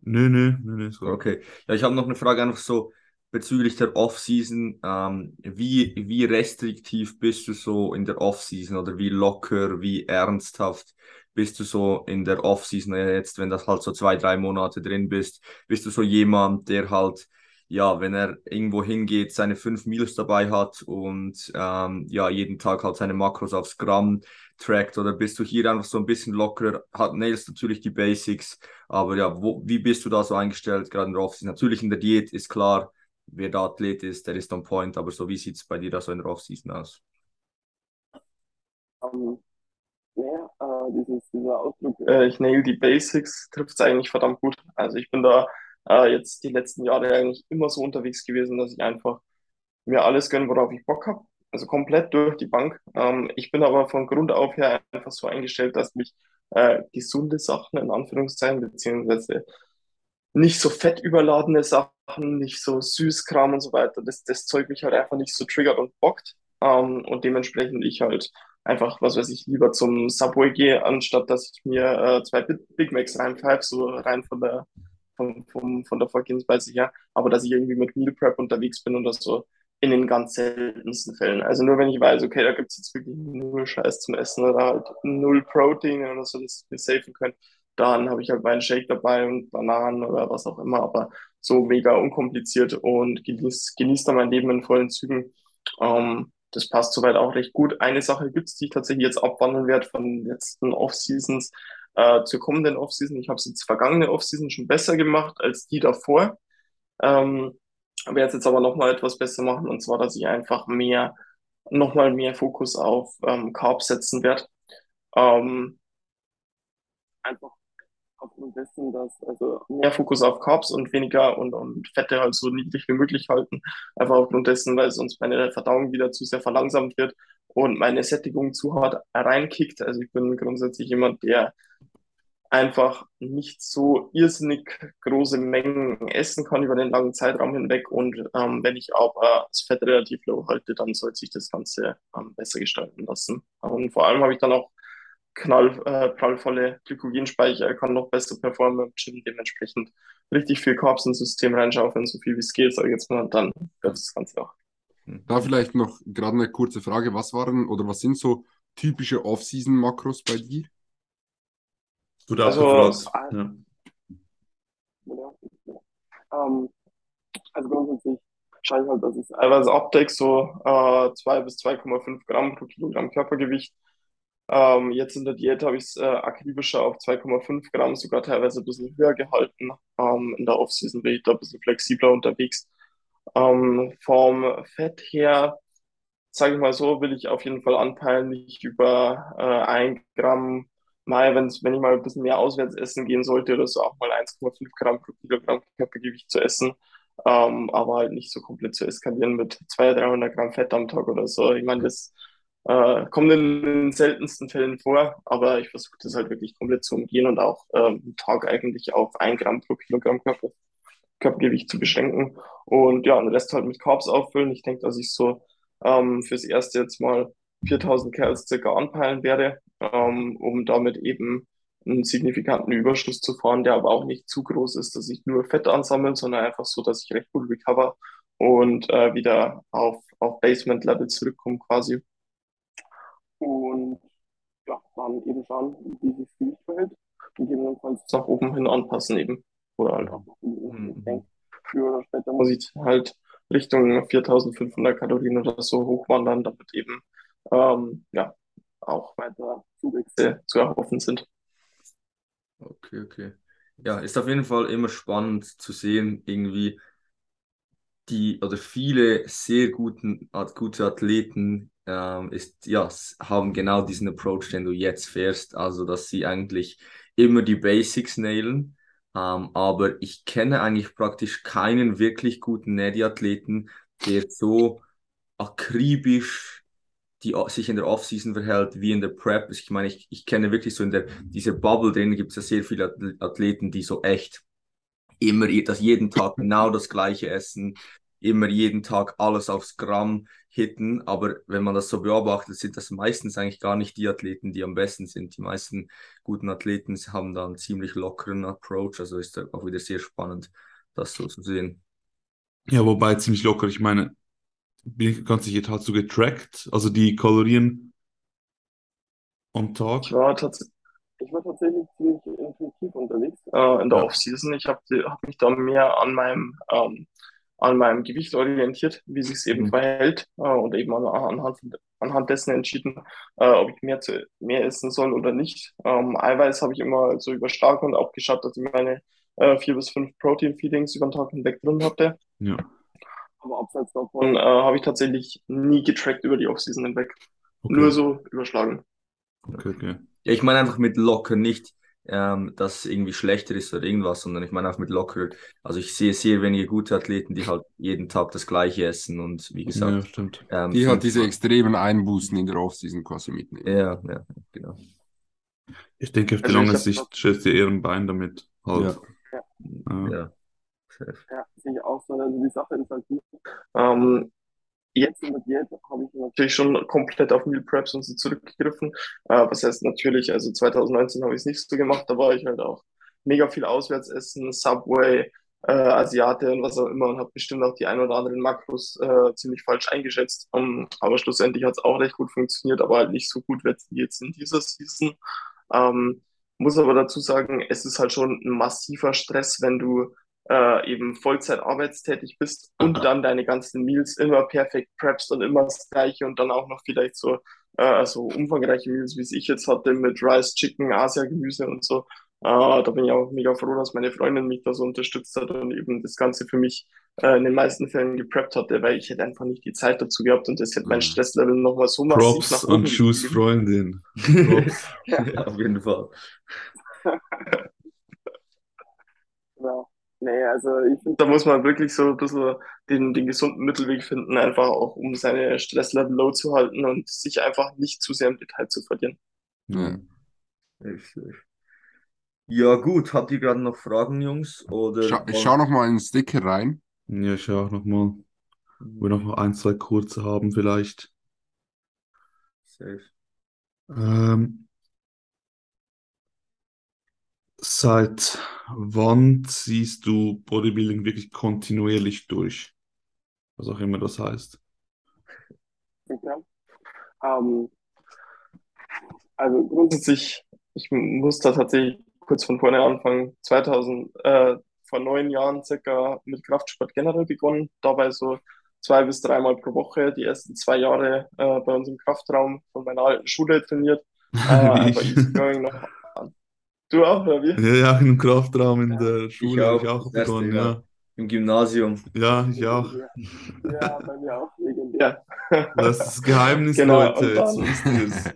Speaker 3: Nö, nö, nö, nö.
Speaker 1: So. Okay. Ja, ich habe noch eine Frage einfach so bezüglich der Off-Season. Ähm, wie, wie restriktiv bist du so in der Off-Season oder wie locker, wie ernsthaft bist du so in der Off-Season jetzt, wenn das halt so zwei, drei Monate drin bist? Bist du so jemand, der halt ja, wenn er irgendwo hingeht, seine fünf Meals dabei hat und ähm, ja, jeden Tag halt seine Makros aufs Gramm trackt oder bist du hier einfach so ein bisschen lockerer, hat nailst natürlich die Basics, aber ja, wo, wie bist du da so eingestellt, gerade in der Offseason? Natürlich in der Diät ist klar, wer der Athlet ist, der ist on point, aber so wie sieht es bei dir da so in der Offseason aus?
Speaker 2: Um, ähm, ja, äh, dieses, dieser Ausdruck, äh, ich nail die Basics, trifft es eigentlich verdammt gut. Also ich bin da äh, jetzt die letzten Jahre eigentlich immer so unterwegs gewesen, dass ich einfach mir alles gönne, worauf ich Bock habe. Also komplett durch die Bank. Ähm, ich bin aber von Grund auf her einfach so eingestellt, dass mich äh, gesunde Sachen in Anführungszeichen, beziehungsweise nicht so fettüberladene Sachen, nicht so Süßkram und so weiter, das, das Zeug mich halt einfach nicht so triggert und bockt. Ähm, und dementsprechend ich halt einfach, was weiß ich, lieber zum Subway gehe, anstatt dass ich mir äh, zwei Big Macs reinpfeife, so rein von der vom, vom, von der Vorgehensweise her, aber dass ich irgendwie mit Meal Prep unterwegs bin oder so in den ganz seltensten Fällen. Also nur wenn ich weiß, okay, da gibt es jetzt wirklich null Scheiß zum Essen oder halt null Protein oder so, dass wir safen können, dann habe ich halt meinen Shake dabei und Bananen oder was auch immer, aber so mega unkompliziert und genieße genieß da mein Leben in vollen Zügen. Ähm, das passt soweit auch recht gut. Eine Sache gibt es, die ich tatsächlich jetzt abwandeln werde von den letzten Off-Seasons, äh, zur kommenden Offseason. Ich habe es jetzt vergangene Offseason schon besser gemacht als die davor. Ähm, werde jetzt aber nochmal etwas besser machen und zwar, dass ich einfach mehr, nochmal mehr Fokus auf ähm, Carbs setzen werde. Ähm, einfach aufgrund dessen, dass also mehr Fokus auf Carbs und weniger und, und Fette halt so niedrig wie möglich halten. Einfach aufgrund dessen, weil sonst meine Verdauung wieder zu sehr verlangsamt wird und meine Sättigung zu hart reinkickt. Also ich bin grundsätzlich jemand, der einfach nicht so irrsinnig große Mengen essen kann über den langen Zeitraum hinweg. Und ähm, wenn ich aber das Fett relativ low halte, dann sollte sich das Ganze ähm, besser gestalten lassen. Und vor allem habe ich dann auch knall, äh, prallvolle Glykogenspeicher, kann noch besser performen im Gym, dementsprechend richtig viel Carbs ins System reinschaufeln, so viel wie es geht, sage ich jetzt mal, dann wird das Ganze auch.
Speaker 4: Da vielleicht noch gerade eine kurze Frage, was waren oder was sind so typische Off-Season-Makros bei dir?
Speaker 3: Du darfst also, ja.
Speaker 2: Ähm, also grundsätzlich schaue ich halt, dass ich teilweise abdecke, so äh, 2 bis 2,5 Gramm pro Kilogramm Körpergewicht. Ähm, jetzt in der Diät habe ich es äh, akribischer auf 2,5 Gramm, sogar teilweise ein bisschen höher gehalten. Ähm, in der Offseason bin ich da ein bisschen flexibler unterwegs. Ähm, vom Fett her, sage ich mal so, will ich auf jeden Fall anpeilen, nicht über äh, 1 Gramm mal, wenn ich mal ein bisschen mehr auswärts essen gehen sollte oder so, auch mal 1,5 Gramm pro Kilogramm Körpergewicht zu essen. Ähm, aber halt nicht so komplett zu eskalieren mit 200, 300 Gramm Fett am Tag oder so. Ich meine, das äh, kommt in den seltensten Fällen vor, aber ich versuche das halt wirklich komplett zu umgehen und auch ähm, Tag eigentlich auf 1 Gramm pro Kilogramm Körper, Körpergewicht zu beschränken. Und ja, den Rest halt mit Carbs auffüllen. Ich denke, dass ich so ähm, fürs Erste jetzt mal 4000 Kerls circa anpeilen werde, ähm, um damit eben einen signifikanten Überschuss zu fahren, der aber auch nicht zu groß ist, dass ich nur Fett ansammle, sondern einfach so, dass ich recht gut recover und äh, wieder auf, auf Basement-Level zurückkomme quasi. Und ja, dann eben schauen, wie sich das Gewicht verhält und gegebenenfalls nach oben hin anpassen eben. Oder halt denke, früher oder später muss ich halt Richtung 4500 Kalorien oder so hochwandern, damit eben ähm, ja, auch weiter Zuwächse zu erhoffen sind.
Speaker 1: Okay, okay. Ja, ist auf jeden Fall immer spannend zu sehen, irgendwie die oder viele sehr guten, gute Athleten ähm, ist, ja, haben genau diesen Approach, den du jetzt fährst, also dass sie eigentlich immer die Basics nailen. Ähm, aber ich kenne eigentlich praktisch keinen wirklich guten Natty-Athleten, der so akribisch die sich in der Offseason verhält wie in der Prep. Ich meine, ich, ich kenne wirklich so in der dieser Bubble drin gibt es ja sehr viele Athleten, die so echt immer das jeden Tag genau das gleiche essen, immer jeden Tag alles aufs Gramm hitten. Aber wenn man das so beobachtet, sind das meistens eigentlich gar nicht die Athleten, die am besten sind. Die meisten guten Athleten haben da einen ziemlich lockeren Approach. Also ist auch wieder sehr spannend, das so zu sehen.
Speaker 3: Ja, wobei ziemlich locker. Ich meine, bin ich ganz sicher, hast du getrackt? Also die Kalorien am Tag?
Speaker 2: Ich war, tats ich war tatsächlich ziemlich intuitiv unterwegs äh, in der ja. Offseason. Ich habe hab mich da mehr an meinem, ähm, an meinem Gewicht orientiert, wie sich es eben mhm. verhält äh, und eben an, anhand, anhand dessen entschieden, äh, ob ich mehr, zu, mehr essen soll oder nicht. Ähm, Eiweiß habe ich immer so überschlagen und auch geschaut, dass ich meine äh, vier bis fünf Protein-Feedings über den Tag hinweg drin hatte.
Speaker 3: Ja.
Speaker 2: Aber abseits davon äh, habe ich tatsächlich nie getrackt über die Offseason hinweg. Okay. Nur so überschlagen.
Speaker 3: Okay, okay.
Speaker 1: Ja, ich meine einfach mit locker nicht, ähm, dass es irgendwie schlechter ist oder irgendwas, sondern ich meine auch mit locker. Also ich sehe sehr wenige gute Athleten, die halt jeden Tag das gleiche essen und wie gesagt. Ja,
Speaker 3: stimmt.
Speaker 4: Ähm, die halt diese extremen Einbußen in der Offseason quasi mitnehmen.
Speaker 1: Ja, ja, genau.
Speaker 3: Ich denke, auf die also lange Sicht schätzt ihr eher ein Bein damit.
Speaker 2: Halt.
Speaker 1: Ja. ja. ja.
Speaker 2: Ja, sehe ich auch so. Also die Sache ist halt ähm, jetzt in der Diät habe ich natürlich schon komplett auf Meal Preps und so zurückgegriffen. Äh, was heißt natürlich, also 2019 habe ich es nicht so gemacht, da war ich halt auch mega viel Auswärtsessen, Subway, äh, Asiate und was auch immer und habe bestimmt auch die ein oder anderen Makros äh, ziemlich falsch eingeschätzt. Um, ähm, aber schlussendlich hat es auch recht gut funktioniert, aber halt nicht so gut wie jetzt in dieser Season. Ähm, muss aber dazu sagen, es ist halt schon ein massiver Stress, wenn du äh, eben Vollzeit arbeitstätig bist und dann deine ganzen Meals immer perfekt preppst und immer das Gleiche und dann auch noch vielleicht so, äh, so umfangreiche Meals, wie es ich jetzt hatte, mit Rice, Chicken, Asia-Gemüse und so. Äh, da bin ich auch mega froh, dass meine Freundin mich da so unterstützt hat und eben das Ganze für mich äh, in den meisten Fällen gepreppt hatte, weil ich hätte einfach nicht die Zeit dazu gehabt und das hätte mein mhm. Stresslevel nochmal so massiv
Speaker 3: Props nach oben und Shoes Freundin.
Speaker 1: Props. [LAUGHS] ja, auf jeden Fall. [LAUGHS]
Speaker 2: genau. Nee, also ich finde, da muss man wirklich so ein bisschen den, den gesunden Mittelweg finden, einfach auch um seine Stresslevel low zu halten und sich einfach nicht zu sehr im Detail zu verlieren.
Speaker 1: Ja, ja gut, habt ihr gerade noch Fragen, Jungs? Oder
Speaker 4: Scha ich schau noch mal in den Sticker rein.
Speaker 3: Ja, ich schau auch noch mal. Wir noch ein, zwei kurze haben vielleicht.
Speaker 1: Safe.
Speaker 3: Ähm, Seit wann ziehst du Bodybuilding wirklich kontinuierlich durch? Was auch immer das heißt.
Speaker 2: Okay. Ähm, also grundsätzlich, ich muss da tatsächlich kurz von vorne anfangen. 2000, äh, vor neun Jahren circa mit Kraftsport generell begonnen. Dabei so zwei bis dreimal pro Woche die ersten zwei Jahre äh, bei uns im Kraftraum von meiner alten Schule trainiert. [LAUGHS] Äh, einfach easy going noch Du auch, oder wie?
Speaker 3: Ja, ja, im Kraftraum in der Schule habe ich auch begonnen, ja. ja.
Speaker 1: Im Gymnasium.
Speaker 3: Ja, ich auch.
Speaker 2: Ja, bei mir auch legendär.
Speaker 3: Das ist das Geheimnis, genau, Leute. Jetzt wisst ihr es.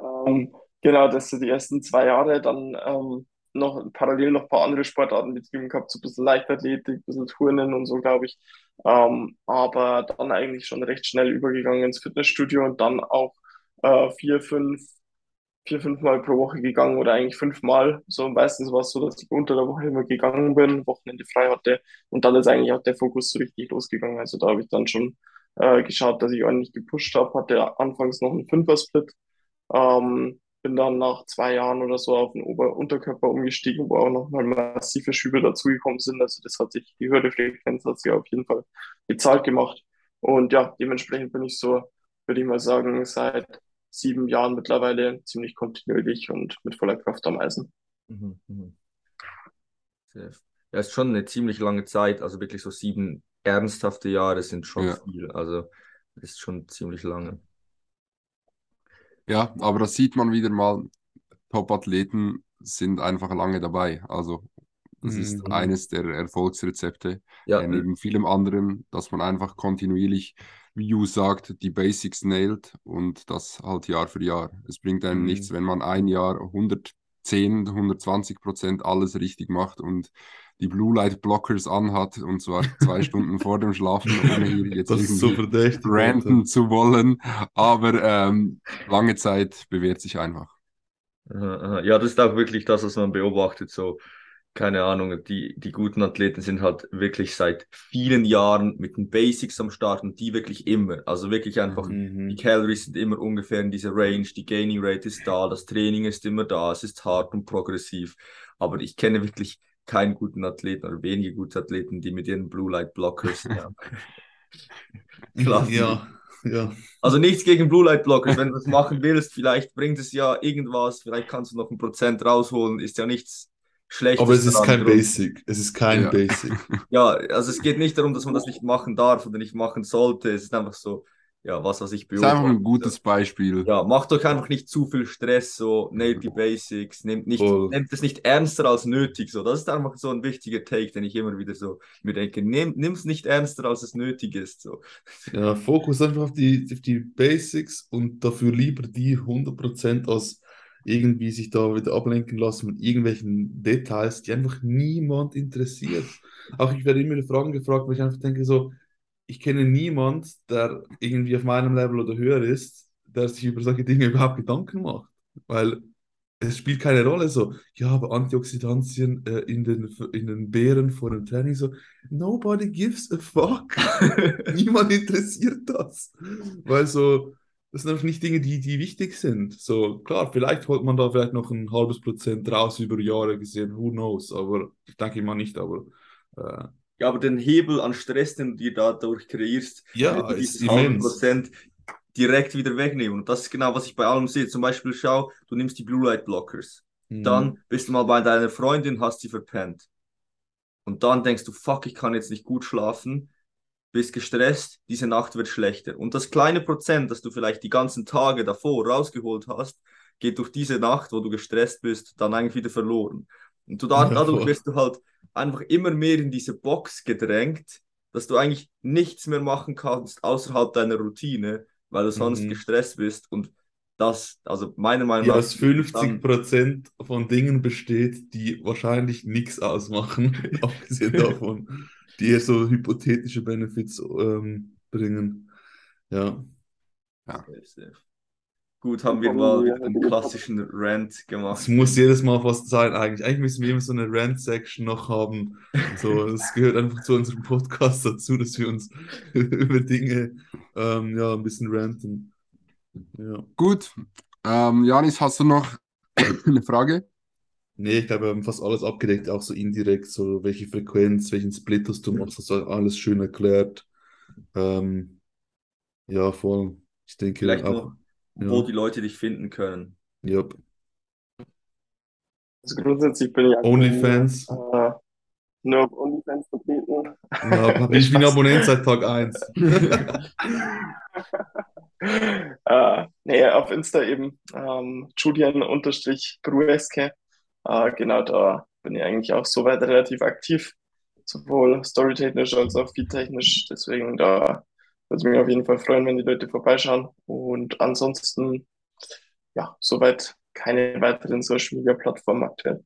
Speaker 3: [LAUGHS]
Speaker 2: ähm, genau, das sind die ersten zwei Jahre. Dann ähm, noch parallel noch ein paar andere Sportarten betrieben gehabt, so ein bisschen Leichtathletik, ein bisschen Turnen und so, glaube ich. Ähm, aber dann eigentlich schon recht schnell übergegangen ins Fitnessstudio und dann auch äh, vier, fünf vier, fünf Mal pro Woche gegangen oder eigentlich fünfmal. So meistens war es so, dass ich unter der Woche immer gegangen bin, Wochenende frei hatte und dann ist eigentlich auch der Fokus so richtig losgegangen. Also da habe ich dann schon äh, geschaut, dass ich ordentlich gepusht habe. Hatte anfangs noch einen Fünfer-Split. Ähm, bin dann nach zwei Jahren oder so auf den Ober Unterkörper umgestiegen, wo auch nochmal massive Schübe dazugekommen sind. Also das hat sich, die Hördefrequenz hat sich auf jeden Fall bezahlt gemacht. Und ja, dementsprechend bin ich so, würde ich mal sagen, seit sieben Jahren mittlerweile ziemlich kontinuierlich und mit voller Kraft am Eisen. Mhm, mhm.
Speaker 1: Ja, ist schon eine ziemlich lange Zeit, also wirklich so sieben ernsthafte Jahre sind schon ja. viel, also ist schon ziemlich lange.
Speaker 4: Ja, aber das sieht man wieder mal, Top-Athleten sind einfach lange dabei, also das mhm. ist eines der Erfolgsrezepte, ja. äh, neben vielem anderen, dass man einfach kontinuierlich, wie Ju sagt, die Basics nailt und das halt Jahr für Jahr. Es bringt einem mhm. nichts, wenn man ein Jahr 110, 120 Prozent alles richtig macht und die Blue Light Blockers anhat und zwar zwei [LAUGHS] Stunden vor dem Schlafen, ohne hier jetzt das irgendwie so ranten zu wollen. Aber ähm, lange Zeit bewährt sich einfach.
Speaker 1: Ja, das ist auch wirklich das, was man beobachtet. So, keine Ahnung, die, die guten Athleten sind halt wirklich seit vielen Jahren mit den Basics am Start und die wirklich immer. Also wirklich einfach, mhm. die Calories sind immer ungefähr in dieser Range, die Gaining Rate ist da, das Training ist immer da, es ist hart und progressiv. Aber ich kenne wirklich keinen guten Athleten oder wenige gute Athleten, die mit ihren Blue Light Blockers. [LAUGHS] ja. ja. Ja. Also nichts gegen Blue Light Blockers. Wenn du das machen willst, vielleicht bringt es ja irgendwas, vielleicht kannst du noch ein Prozent rausholen, ist ja nichts Schlechtes.
Speaker 3: Aber es ist kein drum. Basic. Es ist kein ja. Basic. [LAUGHS]
Speaker 1: ja, also es geht nicht darum, dass man das nicht machen darf oder nicht machen sollte. Es ist einfach so, ja, was, was ich
Speaker 4: beobachte. Das ist einfach ein gutes Beispiel.
Speaker 1: Ja, macht euch einfach nicht zu viel Stress, so, nehmt die Basics, nehmt, nicht, nehmt es nicht ernster als nötig, so. Das ist einfach so ein wichtiger Take, den ich immer wieder so mir denke, nimm es nicht ernster, als es nötig ist, so.
Speaker 3: Ja, Fokus einfach auf die, auf die Basics und dafür lieber die 100% als irgendwie sich da wieder ablenken lassen mit irgendwelchen Details, die einfach niemand interessiert. Auch ich werde immer Fragen gefragt, weil ich einfach denke so, ich kenne niemand, der irgendwie auf meinem Level oder höher ist, der sich über solche Dinge überhaupt Gedanken macht. Weil es spielt keine Rolle so, ja, aber Antioxidantien äh, in, den, in den Beeren vor dem Training so, nobody gives a fuck. [LAUGHS] Niemand interessiert das. Weil so, das sind einfach nicht Dinge, die, die wichtig sind. So, klar, vielleicht holt man da vielleicht noch ein halbes Prozent raus über Jahre gesehen, who knows, aber ich denke mal nicht, aber
Speaker 1: äh, ja, aber den Hebel an Stress, den du dir dadurch kreierst,
Speaker 3: ja, ist immens.
Speaker 1: Prozent direkt wieder wegnehmen. Und das ist genau, was ich bei allem sehe. Zum Beispiel, schau, du nimmst die Blue Light Blockers. Mhm. Dann bist du mal bei deiner Freundin, hast sie verpennt. Und dann denkst du, fuck, ich kann jetzt nicht gut schlafen, bist gestresst, diese Nacht wird schlechter. Und das kleine Prozent, das du vielleicht die ganzen Tage davor rausgeholt hast, geht durch diese Nacht, wo du gestresst bist, dann eigentlich wieder verloren. Und du da, dadurch wirst du halt einfach immer mehr in diese Box gedrängt, dass du eigentlich nichts mehr machen kannst außerhalb deiner Routine, weil du sonst mhm. gestresst bist und das, also meiner Meinung
Speaker 3: nach. Dass 50 Prozent von Dingen besteht, die wahrscheinlich nichts ausmachen, [LAUGHS] abgesehen [LAUGHS] davon, die eher so hypothetische Benefits ähm, bringen. Ja.
Speaker 1: ja. Gut, haben wir mal einen klassischen Rant gemacht.
Speaker 3: Es muss jedes Mal fast sein, eigentlich. Eigentlich müssen wir immer so eine Rant-Section noch haben. So, es gehört einfach zu unserem Podcast dazu, dass wir uns [LAUGHS] über Dinge ähm, ja, ein bisschen ranten.
Speaker 4: Ja. Gut. Ähm, Janis, hast du noch [COUGHS] eine Frage?
Speaker 3: Nee, ich glaube, wir haben fast alles abgedeckt, auch so indirekt, so welche Frequenz, welchen Split hast du machst, das ist alles schön erklärt. Ähm, ja, voll. Ich denke
Speaker 1: Vielleicht auch. Noch wo ja. die Leute dich finden können.
Speaker 3: Yep.
Speaker 2: Also grundsätzlich bin ich
Speaker 3: Onlyfans.
Speaker 2: Äh, nur auf Onlyfans vertreten.
Speaker 3: Ja, [LAUGHS] ich bin Abonnent seit Tag 1. [LAUGHS]
Speaker 2: äh, nee, auf Insta eben ähm, Julian-Grueske. Äh, genau, da bin ich eigentlich auch soweit relativ aktiv, sowohl storytechnisch als auch feedtechnisch. Deswegen da würde mich auf jeden Fall freuen, wenn die Leute vorbeischauen. Und ansonsten, ja, soweit keine weiteren Social Media Plattformen aktuell.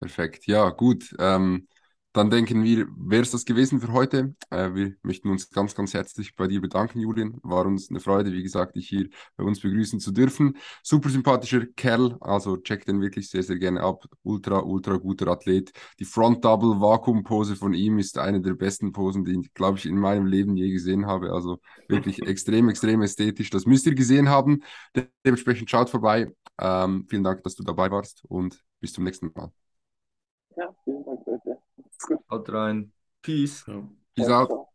Speaker 4: Perfekt, ja, gut. Ähm, dann denken wir, wäre es das gewesen für heute. Äh, wir möchten uns ganz, ganz herzlich bei dir bedanken, Julian. War uns eine Freude, wie gesagt, dich hier bei uns begrüßen zu dürfen. Super sympathischer Kerl, also check den wirklich sehr, sehr gerne ab. Ultra, ultra guter Athlet. Die Front Double Vakuum Pose von ihm ist eine der besten Posen, die ich, glaube ich, in meinem Leben je gesehen habe. Also wirklich [LAUGHS] extrem, extrem ästhetisch. Das müsst ihr gesehen haben. De dementsprechend schaut vorbei. Ähm, vielen Dank, dass du dabei warst und bis zum nächsten Mal.
Speaker 2: Ja, vielen Dank, Leute.
Speaker 1: Haut rein. Peace.
Speaker 3: Ja.
Speaker 4: Peace out.